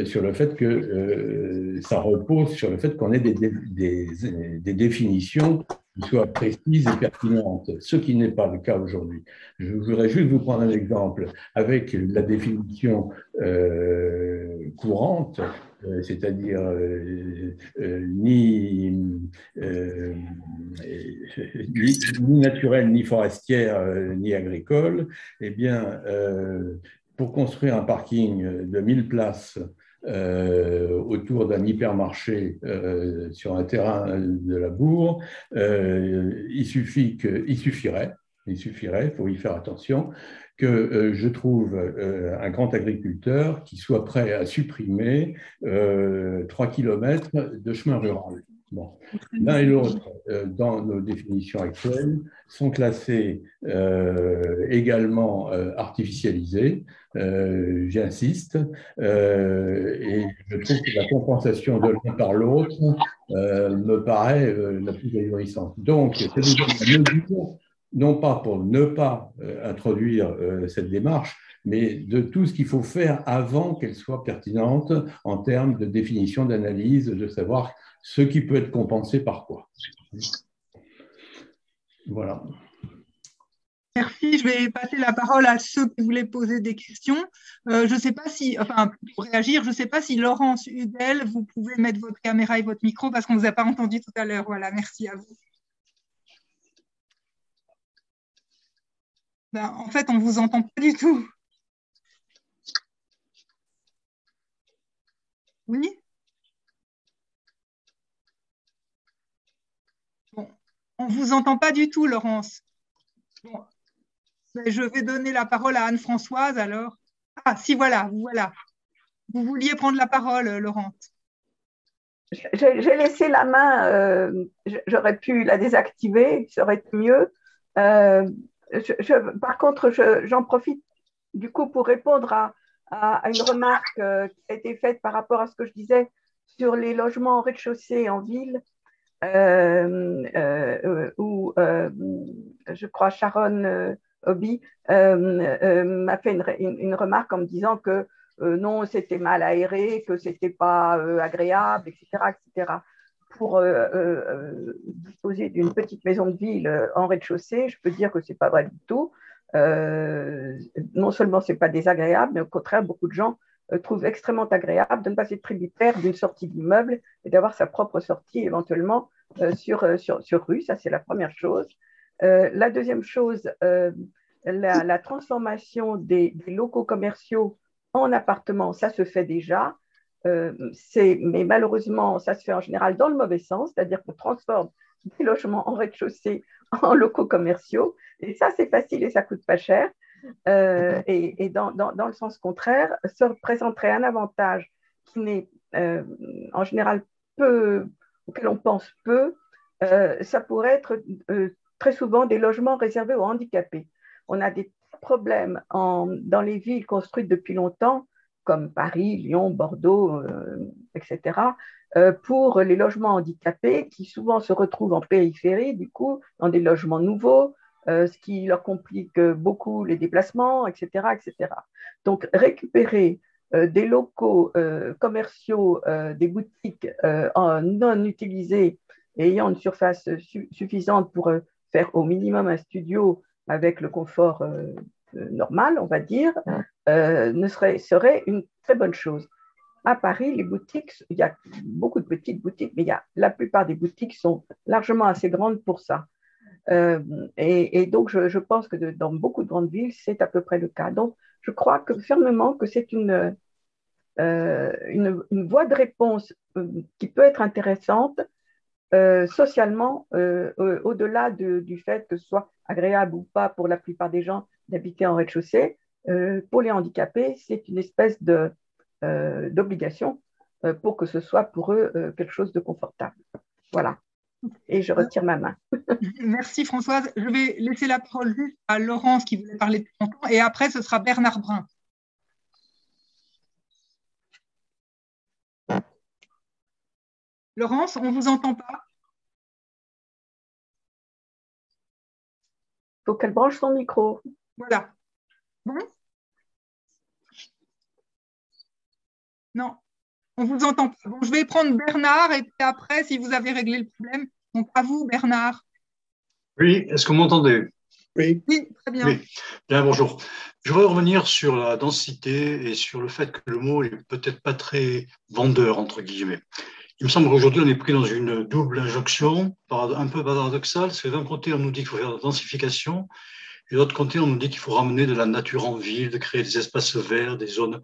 D: sur le fait que ça repose sur le fait qu'on ait des, définitions soit précise et pertinente, ce qui n'est pas le cas aujourd'hui. Je voudrais juste vous prendre un exemple avec la définition euh, courante, euh, c'est-à-dire euh, ni, ni, naturelle, ni forestière, ni agricole. Eh bien, pour construire un parking de 1000 places autour d'un hypermarché euh, sur un terrain de la bourre, euh, il, suffit que, il suffirait, il suffirait, il faut y faire attention, que je trouve un grand agriculteur qui soit prêt à supprimer 3 km de chemin rural. Bon. L'un et l'autre, dans nos définitions actuelles, sont classés également artificialisés. Euh, j'insiste, euh, et je trouve que la compensation de l'un par l'autre euh, me paraît la plus ahurissante. Donc, c'est mesure, non pas pour ne pas introduire cette démarche, mais de tout ce qu'il faut faire avant qu'elle soit pertinente en termes de définition, d'analyse, de savoir ce qui peut être compensé par quoi. Voilà.
H: Merci. Je vais passer la parole à ceux qui voulaient poser des questions. Euh, je ne sais pas si, enfin, pour réagir, je ne sais pas si Laurence Hudel, vous pouvez mettre votre caméra et votre micro parce qu'on ne vous a pas entendu tout à l'heure. Voilà, merci à vous. Ben, en fait, on ne vous entend pas du tout. Oui on ne vous entend pas du tout, Laurence. Bon, je vais donner la parole à Anne-Françoise alors. Ah, si, voilà, voilà. Vous vouliez prendre la parole, Laurent.
G: J'ai laissé la main, euh, j'aurais pu la désactiver, ça aurait été mieux. Euh, par contre, j'en profite du coup, pour répondre à, une remarque euh, qui a été faite par rapport à ce que je disais sur les logements en rez-de-chaussée en ville, euh, euh, où je crois Sharon Hobby m'a fait une, une, remarque en me disant que non, c'était mal aéré, que c'était pas agréable, etc., etc. Pour disposer d'une petite maison de ville en rez-de-chaussée, je peux dire que c'est pas vrai du tout. Euh, non seulement c'est pas désagréable, mais au contraire, beaucoup de gens euh, trouvent extrêmement agréable de ne pas être tributaire d'une sortie d'immeuble et d'avoir sa propre sortie éventuellement euh, sur, sur, sur, rue. Ça, c'est la première chose. la deuxième chose, la, transformation des, locaux commerciaux en appartements, ça se fait déjà. Mais malheureusement, ça se fait en général dans le mauvais sens, c'est-à-dire qu'on transforme des logements en rez-de-chaussée en locaux commerciaux. Et ça, c'est facile et ça coûte pas cher. Euh, et, dans, dans, le sens contraire, ça représenterait un avantage qui n'est euh, en général peu, auquel on pense peu. Euh, ça pourrait être très souvent des logements réservés aux handicapés. On a des problèmes en, dans les villes construites depuis longtemps, comme Paris, Lyon, Bordeaux, etc., euh, pour les logements handicapés qui souvent se retrouvent en périphérie, du coup, dans des logements nouveaux, euh, ce qui leur complique beaucoup les déplacements, etc. etc. Donc, récupérer euh, des locaux commerciaux, des boutiques non utilisés ayant une surface suffisante pour faire au minimum un studio avec le confort normal, on va dire, ne serait, une très bonne chose à Paris, les boutiques, il y a beaucoup de petites boutiques, mais il y a, la plupart des boutiques sont largement assez grandes pour ça. Euh, et, donc, je, pense que dans beaucoup de grandes villes, c'est à peu près le cas. Donc, je crois fermement que c'est une, euh, une, voie de réponse euh, qui peut être intéressante socialement, au-delà du fait que ce soit agréable ou pas pour la plupart des gens d'habiter en rez-de-chaussée. Pour les handicapés, c'est une espèce de, euh, d'obligation euh, pour que ce soit pour eux euh, quelque chose de confortable. Voilà. Et je retire ma main.
H: Merci Françoise. Je vais laisser la parole à Laurence qui voulait parler depuis longtemps et après ce sera Bernard Brun. Laurence, on ne vous entend pas
G: Il faut qu'elle branche son micro.
H: Voilà. Bon Non, on vous entend pas. Bon, je vais prendre Bernard et puis après, si vous avez réglé le problème, donc à vous, Bernard.
I: Oui, est-ce que vous m'entendez?
H: Oui. oui. très bien. Oui.
I: Bien, bonjour. Je voudrais revenir sur la densité et sur le fait que le mot est peut-être pas très vendeur, entre guillemets. Il me semble qu'aujourd'hui, on est pris dans une double injonction, un peu paradoxale. C'est d'un côté, on nous dit qu'il faut faire de la densification, et de l'autre côté, on nous dit qu'il faut ramener de la nature en ville, de créer des espaces verts, des zones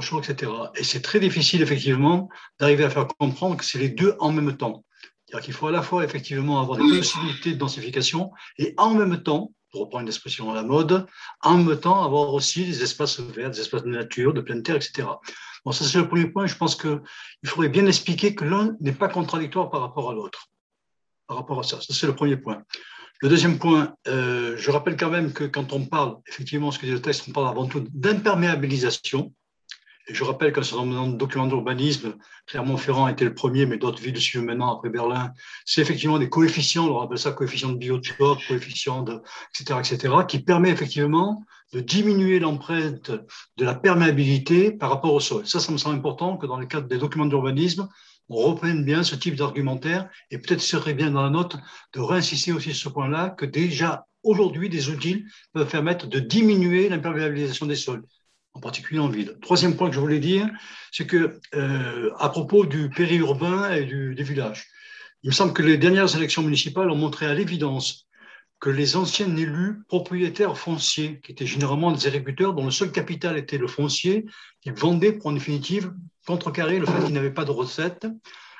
I: champ, etc. Et c'est très difficile, effectivement, d'arriver à faire comprendre que c'est les deux en même temps. C'est-à-dire qu'il faut à la fois, effectivement, avoir des possibilités de densification et en même temps, pour reprendre une expression à la mode, en même temps avoir aussi des espaces verts, des espaces de nature, de pleine terre, etc. Bon, ça c'est le premier point. Je pense qu'il faudrait bien expliquer que l'un n'est pas contradictoire par rapport à l'autre. Par rapport à ça, ça c'est le premier point. Le deuxième point, euh, je rappelle quand même que quand on parle, effectivement, ce que dit le texte, on parle avant tout d'imperméabilisation. Et je rappelle qu'un certain nombre de documents d'urbanisme, Clermont-Ferrand était le premier, mais d'autres villes suivent maintenant après Berlin, c'est effectivement des coefficients, on appelle ça coefficient de biotope, coefficient de, etc., etc., qui permet effectivement de diminuer l'empreinte de la perméabilité par rapport au sol. Ça, ça me semble important que dans le cadre des documents d'urbanisme, on reprenne bien ce type d'argumentaire et peut-être serait bien dans la note de réinsister aussi sur ce point-là que déjà aujourd'hui, des outils peuvent permettre de diminuer l'imperméabilisation des sols en particulier en ville. Troisième point que je voulais dire, c'est que euh, à propos du périurbain et du, des villages, il me semble que les dernières élections municipales ont montré à l'évidence que les anciens élus propriétaires fonciers, qui étaient généralement des agriculteurs dont le seul capital était le foncier, qui vendaient pour en définitive contrecarrer le fait qu'ils n'avaient pas de recettes,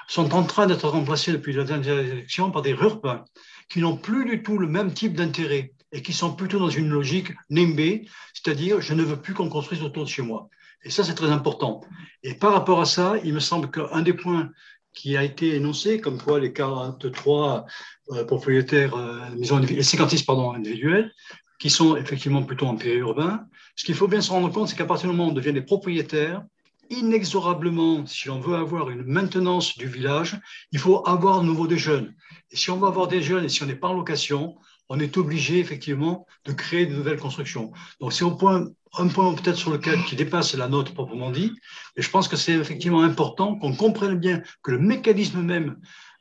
I: sont en train d'être remplacés depuis la dernière élection par des urbains qui n'ont plus du tout le même type d'intérêt et qui sont plutôt dans une logique NIMBE, c'est-à-dire je ne veux plus qu'on construise autour de chez moi. Et ça, c'est très important. Et par rapport à ça, il me semble qu'un des points qui a été énoncé, comme quoi les 43 euh, propriétaires euh, maisons et 56 pardon, individuels, qui sont effectivement plutôt en périurbain. Ce qu'il faut bien se rendre compte, c'est qu'à partir du moment où on devient des propriétaires, inexorablement, si on veut avoir une maintenance du village, il faut avoir de nouveau des jeunes. Et si on veut avoir des jeunes et si on n'est pas en location, on est obligé effectivement de créer de nouvelles constructions. Donc c'est au point, un point peut-être sur lequel qui dépasse la note proprement dit, et je pense que c'est effectivement important qu'on comprenne bien que le mécanisme même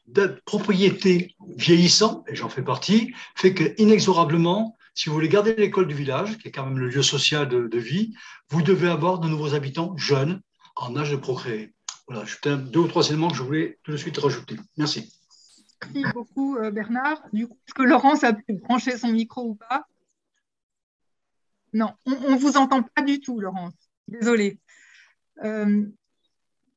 I: de propriété vieillissant, et j'en fais partie, fait que inexorablement, si vous voulez garder l'école du village, qui est quand même le lieu social de vie, vous devez avoir de nouveaux habitants jeunes en âge de procréer. Voilà, c'était deux ou trois éléments que je voulais tout de suite rajouter. Merci.
H: Merci beaucoup, euh, Bernard. Du coup, est-ce que Laurence a pu brancher son micro ou pas? Non, on ne vous entend pas du tout, Laurence. Désolée. Euh,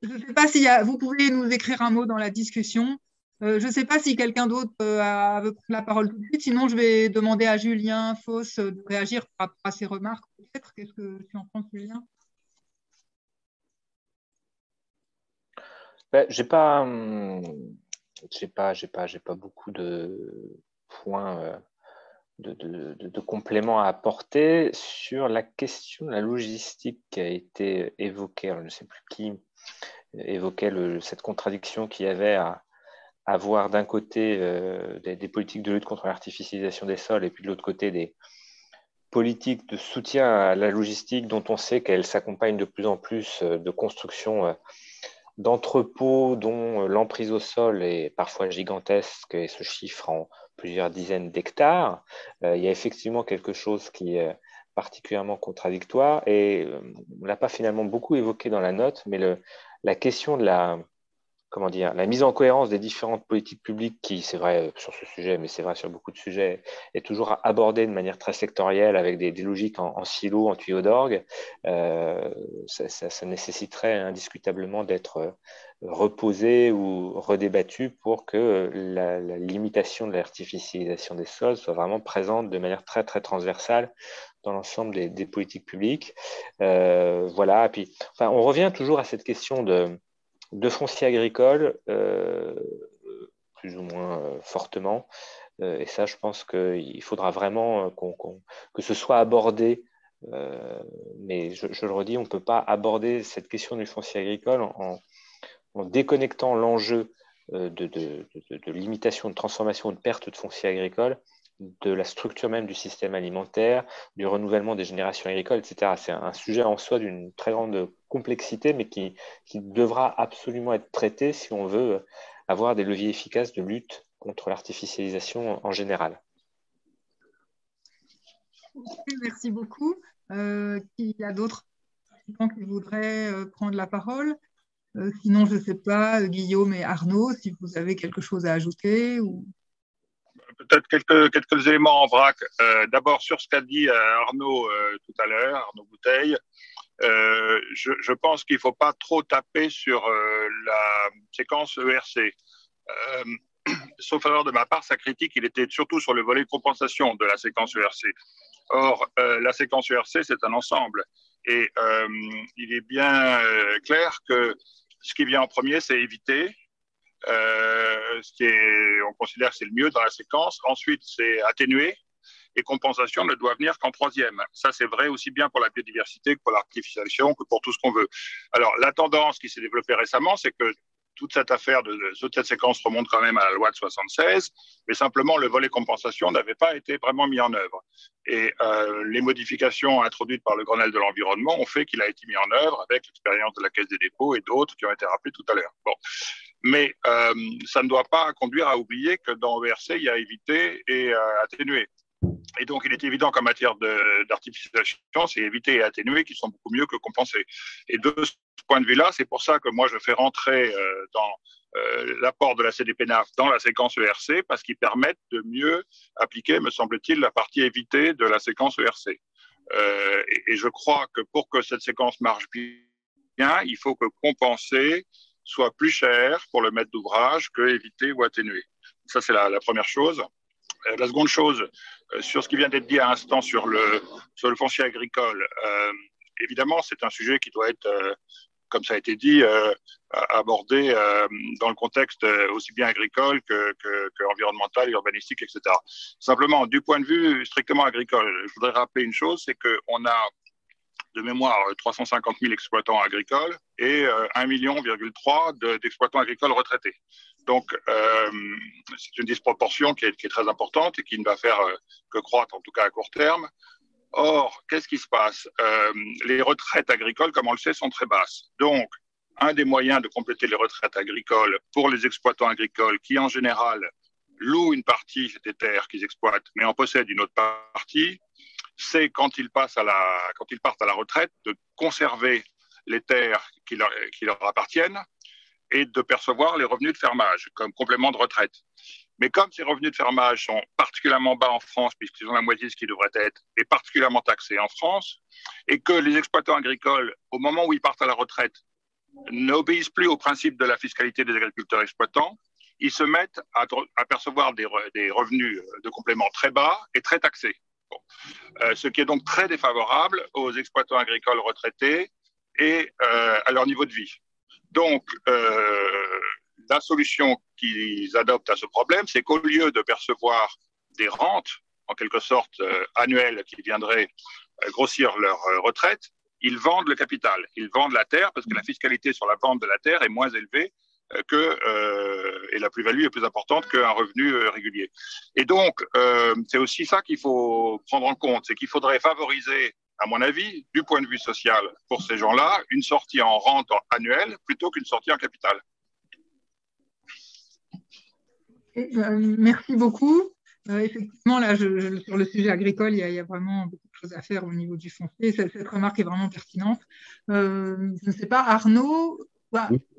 H: je ne sais pas si vous pouvez nous écrire un mot dans la discussion. Euh, je ne sais pas si quelqu'un d'autre veut prendre la parole tout de suite. Sinon, je vais demander à Julien Fauss de réagir par rapport à ses remarques. Qu'est-ce que tu en penses, Julien?
B: Ben, J'ai pas. Hum, j'ai pas, j'ai pas, j'ai pas beaucoup de points, euh, de, de, compléments à apporter sur la question de la logistique qui a été évoquée. je ne sais plus qui évoquait cette contradiction qu'il y avait à avoir d'un côté euh, des, des, politiques de lutte contre l'artificialisation des sols et puis de l'autre côté des politiques de soutien à la logistique dont on sait qu'elle s'accompagne de plus en plus euh, de construction d'entrepôts dont euh, l'emprise au sol est parfois gigantesque et se chiffre en plusieurs dizaines d'hectares, euh, il y a effectivement quelque chose qui est particulièrement contradictoire et euh, on ne l'a pas finalement beaucoup évoqué dans la note, mais le, la question de la, comment dire, la mise en cohérence des différentes politiques publiques qui, c'est vrai sur ce sujet, mais c'est vrai sur beaucoup de sujets, est toujours abordée de manière très sectorielle avec des, logiques en, silo, en tuyaux d'orgue, euh, ça, nécessiterait indiscutablement d'être reposé ou redébattu pour que la, limitation de l'artificialisation des sols soit vraiment présente de manière très très transversale dans l'ensemble des, politiques publiques. Euh, voilà, puis enfin, on revient toujours à cette question de de foncier agricole, euh, plus ou moins euh, fortement. Euh, et ça, je pense qu'il faudra vraiment que ce soit abordé. mais je, le redis, on ne peut pas aborder cette question du foncier agricole en, déconnectant l'enjeu de, limitation, de transformation, de perte de foncier agricole de la structure même du système alimentaire, du renouvellement des générations agricoles, etc. C'est un sujet en soi d'une très grande complexité, mais qui, devra absolument être traité si on veut avoir des leviers efficaces de lutte contre l'artificialisation en général.
H: Merci beaucoup. Euh, il y a d'autres participants qui voudraient euh, prendre la parole? Euh, Sinon, je ne sais pas, Guillaume et Arnaud, si vous avez quelque chose à ajouter ou
C: peut-être quelques, quelques éléments en vrac. Euh, d'abord, sur ce qu'a dit euh, Arnaud euh, tout à l'heure, Arnaud Bouteille, je, pense qu'il ne faut pas trop taper sur la séquence ERC. sauf alors de ma part, sa critique, il était surtout sur le volet compensation de la séquence ERC. Or, la séquence ERC, c'est un ensemble. Et il est bien clair que ce qui vient en premier, c'est éviter, ce qui est, on considère que c'est le mieux dans la séquence. Ensuite, c'est atténuer. Et compensation ne doit venir qu'en troisième. Ça, c'est vrai aussi bien pour la biodiversité que pour l'artificialisation, que pour tout ce qu'on veut. Alors, la tendance qui s'est développée récemment, c'est que toute cette affaire de, toute cette séquence remonte quand même à la loi de 76, mais simplement le volet compensation n'avait pas été vraiment mis en œuvre. Et euh, les modifications introduites par le Grenelle de l'environnement ont fait qu'il a été mis en œuvre avec l'expérience de la Caisse des dépôts et d'autres qui ont été rappelés tout à l'heure. Bon. Mais euh, ça ne doit pas conduire à oublier que dans ERC, il y a éviter et euh, atténuer. Et donc, il est évident qu'en matière d'artificialisation, c'est éviter et atténuer qui sont beaucoup mieux que compenser. Et de ce point de vue-là, c'est pour ça que moi, je fais rentrer euh, dans l'apport de la CDPNAF dans la séquence ERC, parce qu'ils permettent de mieux appliquer, me semble-t-il, la partie évitée de la séquence ERC. Et, et, je crois que pour que cette séquence marche bien, il faut que compenser soit plus cher pour le maître d'ouvrage que éviter ou atténuer. Ça, c'est la, première chose. Euh, la seconde chose, euh, sur ce qui vient d'être dit à l'instant sur le, sur le foncier agricole, euh, évidemment, c'est un sujet qui doit être comme ça a été dit, abordé dans le contexte aussi bien agricole que, que, que, environnemental, urbanistique, etc. Simplement, du point de vue strictement agricole, je voudrais rappeler une chose, c'est qu'on a de mémoire 350 000 exploitants agricoles et 1,3 million d'exploitants agricoles retraités. Donc, euh, c'est une disproportion qui est, très importante et qui ne va faire euh, que croître, en tout cas à court terme. Or, qu'est-ce qui se passe? Euh, Les retraites agricoles, comme on le sait, sont très basses. Donc, un des moyens de compléter les retraites agricoles pour les exploitants agricoles qui, en général, louent une partie des terres qu'ils exploitent, mais en possèdent une autre partie, c'est quand ils, passent à la, quand ils partent à la retraite de conserver les terres qui leur, qui leur appartiennent et de percevoir les revenus de fermage comme complément de retraite. Mais comme ces revenus de fermage sont particulièrement bas en France, puisqu'ils ont la moitié de ce qui devrait être, et particulièrement taxés en France, et que les exploitants agricoles, au moment où ils partent à la retraite, n'obéissent plus au principe de la fiscalité des agriculteurs exploitants, ils se mettent à, percevoir des, revenus de complément très bas et très taxés. Euh, ce qui est donc très défavorable aux exploitants agricoles retraités et euh, à leur niveau de vie. Donc, euh, la solution qu'ils adoptent à ce problème, c'est qu'au lieu de percevoir des rentes, en quelque sorte annuelles, qui viendraient grossir leur retraite, ils vendent le capital, ils vendent la terre parce que la fiscalité sur la vente de la terre est moins élevée que, et la plus-value est plus importante qu'un revenu régulier. Et donc, c'est aussi ça qu'il faut prendre en compte, c'est qu'il faudrait favoriser à mon avis, du point de vue social, pour ces gens-là, une sortie en rente annuelle plutôt qu'une sortie en capital.
H: Euh, merci beaucoup. Euh, effectivement, là, sur le sujet agricole, il y, a, vraiment beaucoup de choses à faire au niveau du foncier. Cette, remarque est vraiment pertinente. Euh, je ne sais pas, Arnaud,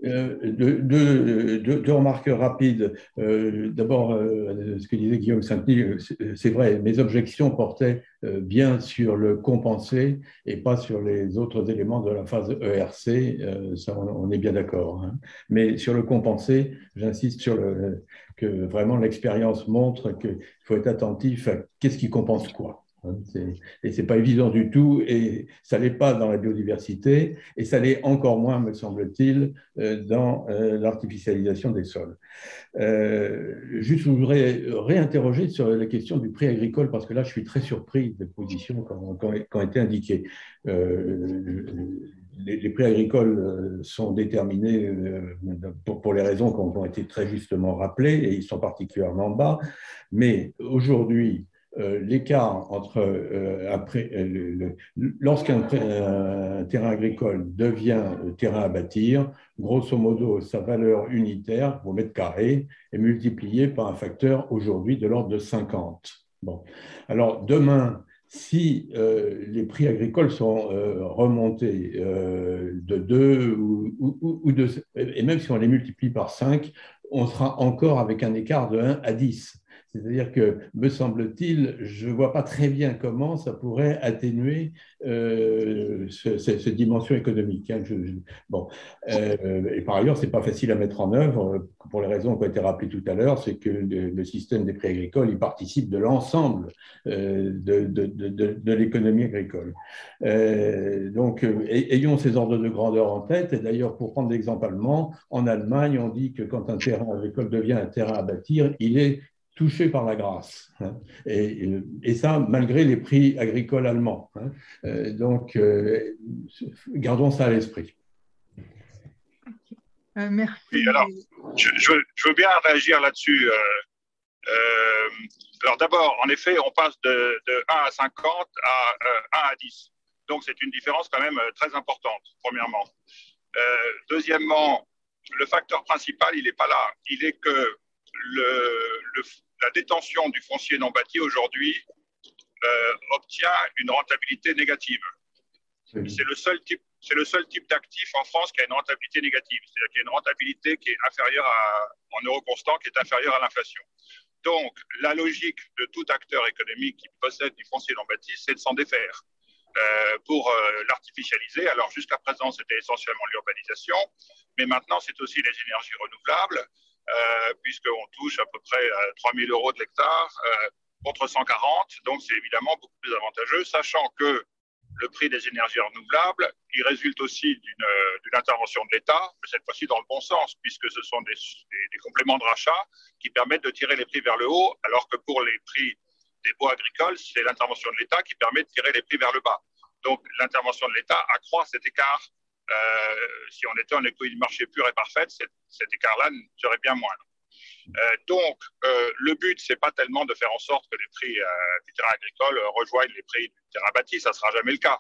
D: euh, deux, remarques rapides. Euh, d'abord, euh, ce que disait Guillaume Saint-Denis, c'est vrai, mes objections portaient bien sur le compensé et pas sur les autres éléments de la phase ERC, ça on, est bien d'accord. Hein. Mais sur le compensé, j'insiste sur le, que vraiment l'expérience montre qu'il faut être attentif à qu'est-ce qui compense quoi. Hein, et c'est pas évident du tout, et ça n'est pas dans la biodiversité, et ça l'est encore moins, me semble-t-il, euh, dans euh, l'artificialisation des sols. Euh, juste, je voudrais réinterroger sur la question du prix agricole, parce que là, je suis très surpris des positions qui ont, été indiquées. les, prix agricoles sont déterminés pour, pour les raisons qui ont été très justement rappelées, et ils sont particulièrement bas, mais aujourd'hui, euh, l'écart entre euh, après, euh, lorsqu'un terrain agricole devient terrain à bâtir, grosso modo, sa valeur unitaire au mètre carré est multipliée par un facteur aujourd'hui de l'ordre de 50. Bon. Alors demain, si les prix agricoles sont remontés de 2 ou, ou, de, et même si on les multiplie par 5, on sera encore avec un écart de 1 à 10. C'est-à-dire que, me semble-t-il, je ne vois pas très bien comment ça pourrait atténuer euh, cette dimension économique. Hein. bon. Euh, et par ailleurs, ce n'est pas facile à mettre en œuvre, pour les raisons qui ont été rappelées tout à l'heure, c'est que le, système des prix agricoles, il participe de l'ensemble euh, de, de, l'économie agricole. donc, ayons ces ordres de grandeur en tête. Et d'ailleurs, pour prendre l'exemple allemand, en Allemagne, on dit que quand un terrain agricole devient un terrain à bâtir, il est touché par la grâce. Hein. Et, ça, malgré les prix agricoles allemands. Hein. Euh, donc, euh, gardons ça à l'esprit.
H: Euh, merci.
C: alors, je, veux, bien réagir là-dessus. alors, d'abord, en effet, on passe de, 1 à 50 à 1 à 10. Donc, c'est une différence quand même très importante, premièrement. deuxièmement, le facteur principal, il n'est pas là. Il est que le, le, la détention du foncier non bâti aujourd'hui euh, obtient une rentabilité négative. C'est le seul type, c'est le seul type d'actif en France qui a une rentabilité négative, c'est-à-dire qu'il y a une rentabilité qui est inférieure à, en euros constants, qui est inférieure à l'inflation. Donc, la logique de tout acteur économique qui possède du foncier non bâti, c'est de s'en défaire euh, pour euh, l'artificialiser. Alors, jusqu'à présent, c'était essentiellement l'urbanisation, mais maintenant, c'est aussi les énergies renouvelables. Euh, puisqu'on touche à peu près 3 000 euros de l'hectare euh, contre 140. Donc, c'est évidemment beaucoup plus avantageux, sachant que le prix des énergies renouvelables, il résulte aussi d'une intervention de l'État, mais cette fois-ci dans le bon sens, puisque ce sont des, des, compléments de rachat qui permettent de tirer les prix vers le haut, alors que pour les prix des bois agricoles, c'est l'intervention de l'État qui permet de tirer les prix vers le bas. Donc l'intervention de l'État accroît cet écart. Euh, si on était en économie de marché pure et parfaite, cet, écart-là serait bien moindre. Euh, donc, euh, le but, c'est pas tellement de faire en sorte que les prix du terrain agricole rejoignent les prix du terrain bâti, ça sera jamais le cas.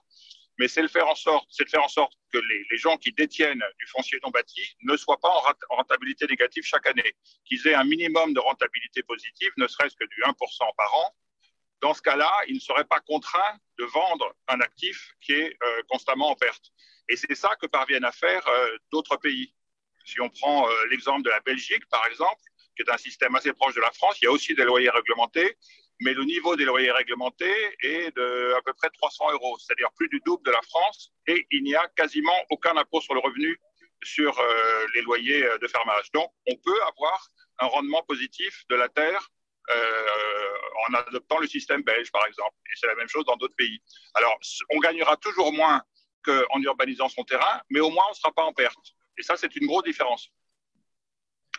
C: Mais c'est de faire en sorte, de faire en sorte que les, les, gens qui détiennent du foncier non bâti ne soient pas en rentabilité négative chaque année, qu'ils aient un minimum de rentabilité positive, ne serait-ce que du 1% par an, dans ce cas-là, ils ne seraient pas contraints de vendre un actif qui est euh, constamment en perte. Et c'est ça que parviennent à faire euh, d'autres pays. Si on prend euh, l'exemple de la Belgique, par exemple, qui est un système assez proche de la France, il y a aussi des loyers réglementés, mais le niveau des loyers réglementés est de à peu près 300 euros, c'est-à-dire plus du double de la France, et il n'y a quasiment aucun impôt sur le revenu sur les loyers de fermage. Donc, on peut avoir un rendement positif de la terre en adoptant le système belge, par exemple. Et c'est la même chose dans d'autres pays. Alors, on gagnera toujours moins qu'en urbanisant son terrain, mais au moins, on ne sera pas en perte. Et ça, c'est une grosse différence.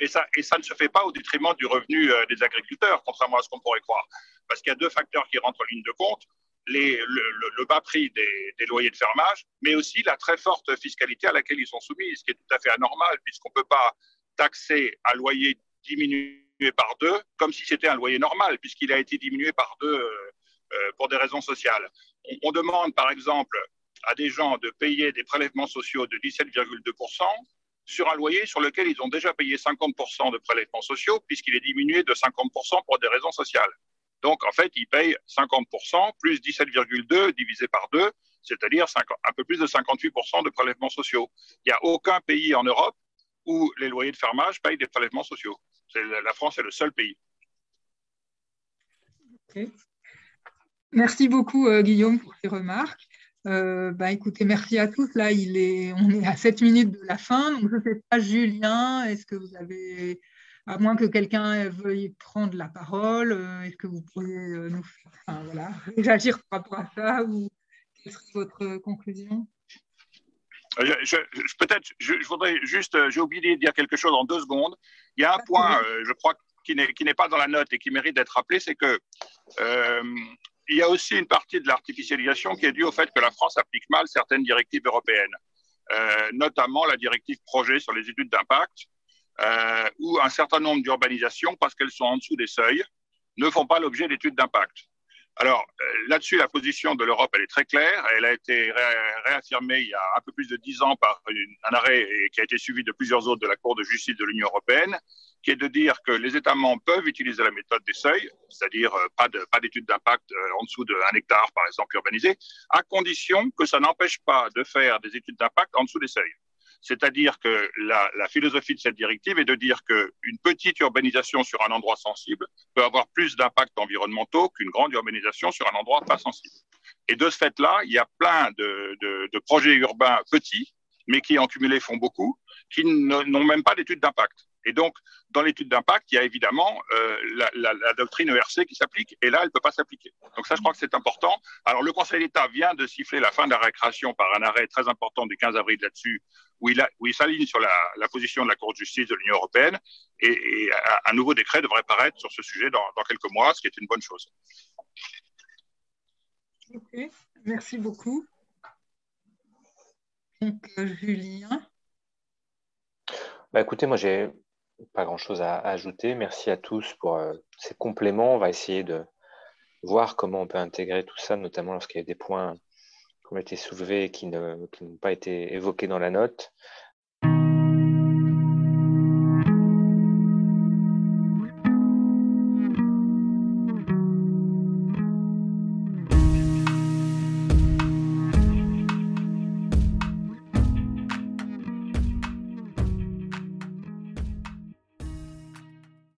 C: Et ça, et ça ne se fait pas au détriment du revenu euh, des agriculteurs, contrairement à ce qu'on pourrait croire. Parce qu'il y a deux facteurs qui rentrent en ligne de compte. Les, le, bas prix des, des, loyers de fermage, mais aussi la très forte fiscalité à laquelle ils sont soumis, ce qui est tout à fait anormal, puisqu'on ne peut pas taxer un loyer diminué par deux, comme si c'était un loyer normal, puisqu'il a été diminué par deux euh, euh, pour des raisons sociales. On, demande, par exemple, à des gens de payer des prélèvements sociaux de 17,2% sur un loyer sur lequel ils ont déjà payé 50% de prélèvements sociaux, puisqu'il est diminué de 50% pour des raisons sociales. Donc, en fait, ils payent 50% plus 17,2 divisé par 2, c'est-à-dire un peu plus de 58% de prélèvements sociaux. Il n'y a aucun pays en Europe où les loyers de fermage payent des prélèvements sociaux. La France est le seul pays.
H: Merci beaucoup, euh, Guillaume, pour ces remarques. Euh, bah, écoutez, merci à tous. Là, il est, on est à 7 minutes de la fin. Donc, je ne sais pas, Julien, est-ce que vous avez, à moins que quelqu'un veuille prendre la parole, euh, est-ce que vous pourriez nous voilà, réagir par rapport à ça ou quelle serait votre conclusion?
C: Je, Peut-être, je, voudrais juste, j'ai oublié de dire quelque chose en deux secondes. Il y a un point, euh, je crois, qui n'est pas dans la note et qui mérite d'être rappelé, c'est que euh, il y a aussi une partie de l'artificialisation qui est due au fait que la France applique mal certaines directives européennes, euh, notamment la directive projet sur les études d'impact, où un certain nombre d'urbanisations, parce qu'elles sont en dessous des seuils, ne font pas l'objet d'études d'impact. Alors là-dessus, la position de l'Europe, elle est très claire. Elle a été réaffirmée il y a un peu plus de dix ans par un arrêt qui a été suivi de plusieurs autres de la Cour de justice de l'Union européenne, qui est de dire que les États membres peuvent utiliser la méthode des seuils, c'est-à-dire euh, pas de, pas d'impact euh, en dessous d'un hectare, par exemple, urbanisé, à condition que ça n'empêche pas de faire des études d'impact en dessous des seuils. C'est-à-dire que la, philosophie de cette directive est de dire qu'une petite urbanisation sur un endroit sensible peut avoir plus d'impacts environnementaux qu'une grande urbanisation sur un endroit pas sensible. Et de ce fait-là, il y a plein de, projets urbains petits, mais qui en cumulé font beaucoup, qui n'ont même pas d'études d'impact. Et donc, dans l'étude d'impact, il y a évidemment euh, la, doctrine ERC qui s'applique, et là, elle ne peut pas s'appliquer. Donc ça, je crois que c'est important. Alors, le Conseil d'État vient de siffler la fin de la récréation par un arrêt très important du 15 avril là-dessus, où il, il s'aligne sur la, position de la Cour de justice de l'Union européenne, et, un nouveau décret devrait paraître sur ce sujet dans, quelques mois, ce qui est une bonne chose.
H: Ok, merci beaucoup. Donc, euh, Julien.
B: Bah, écoutez, moi j'ai pas grand-chose à, ajouter. Merci à tous pour euh, ces compléments. On va essayer de voir comment on peut intégrer tout ça, notamment lorsqu'il y a des points qui ont été soulevés et qui n'ont pas été évoqués dans la note.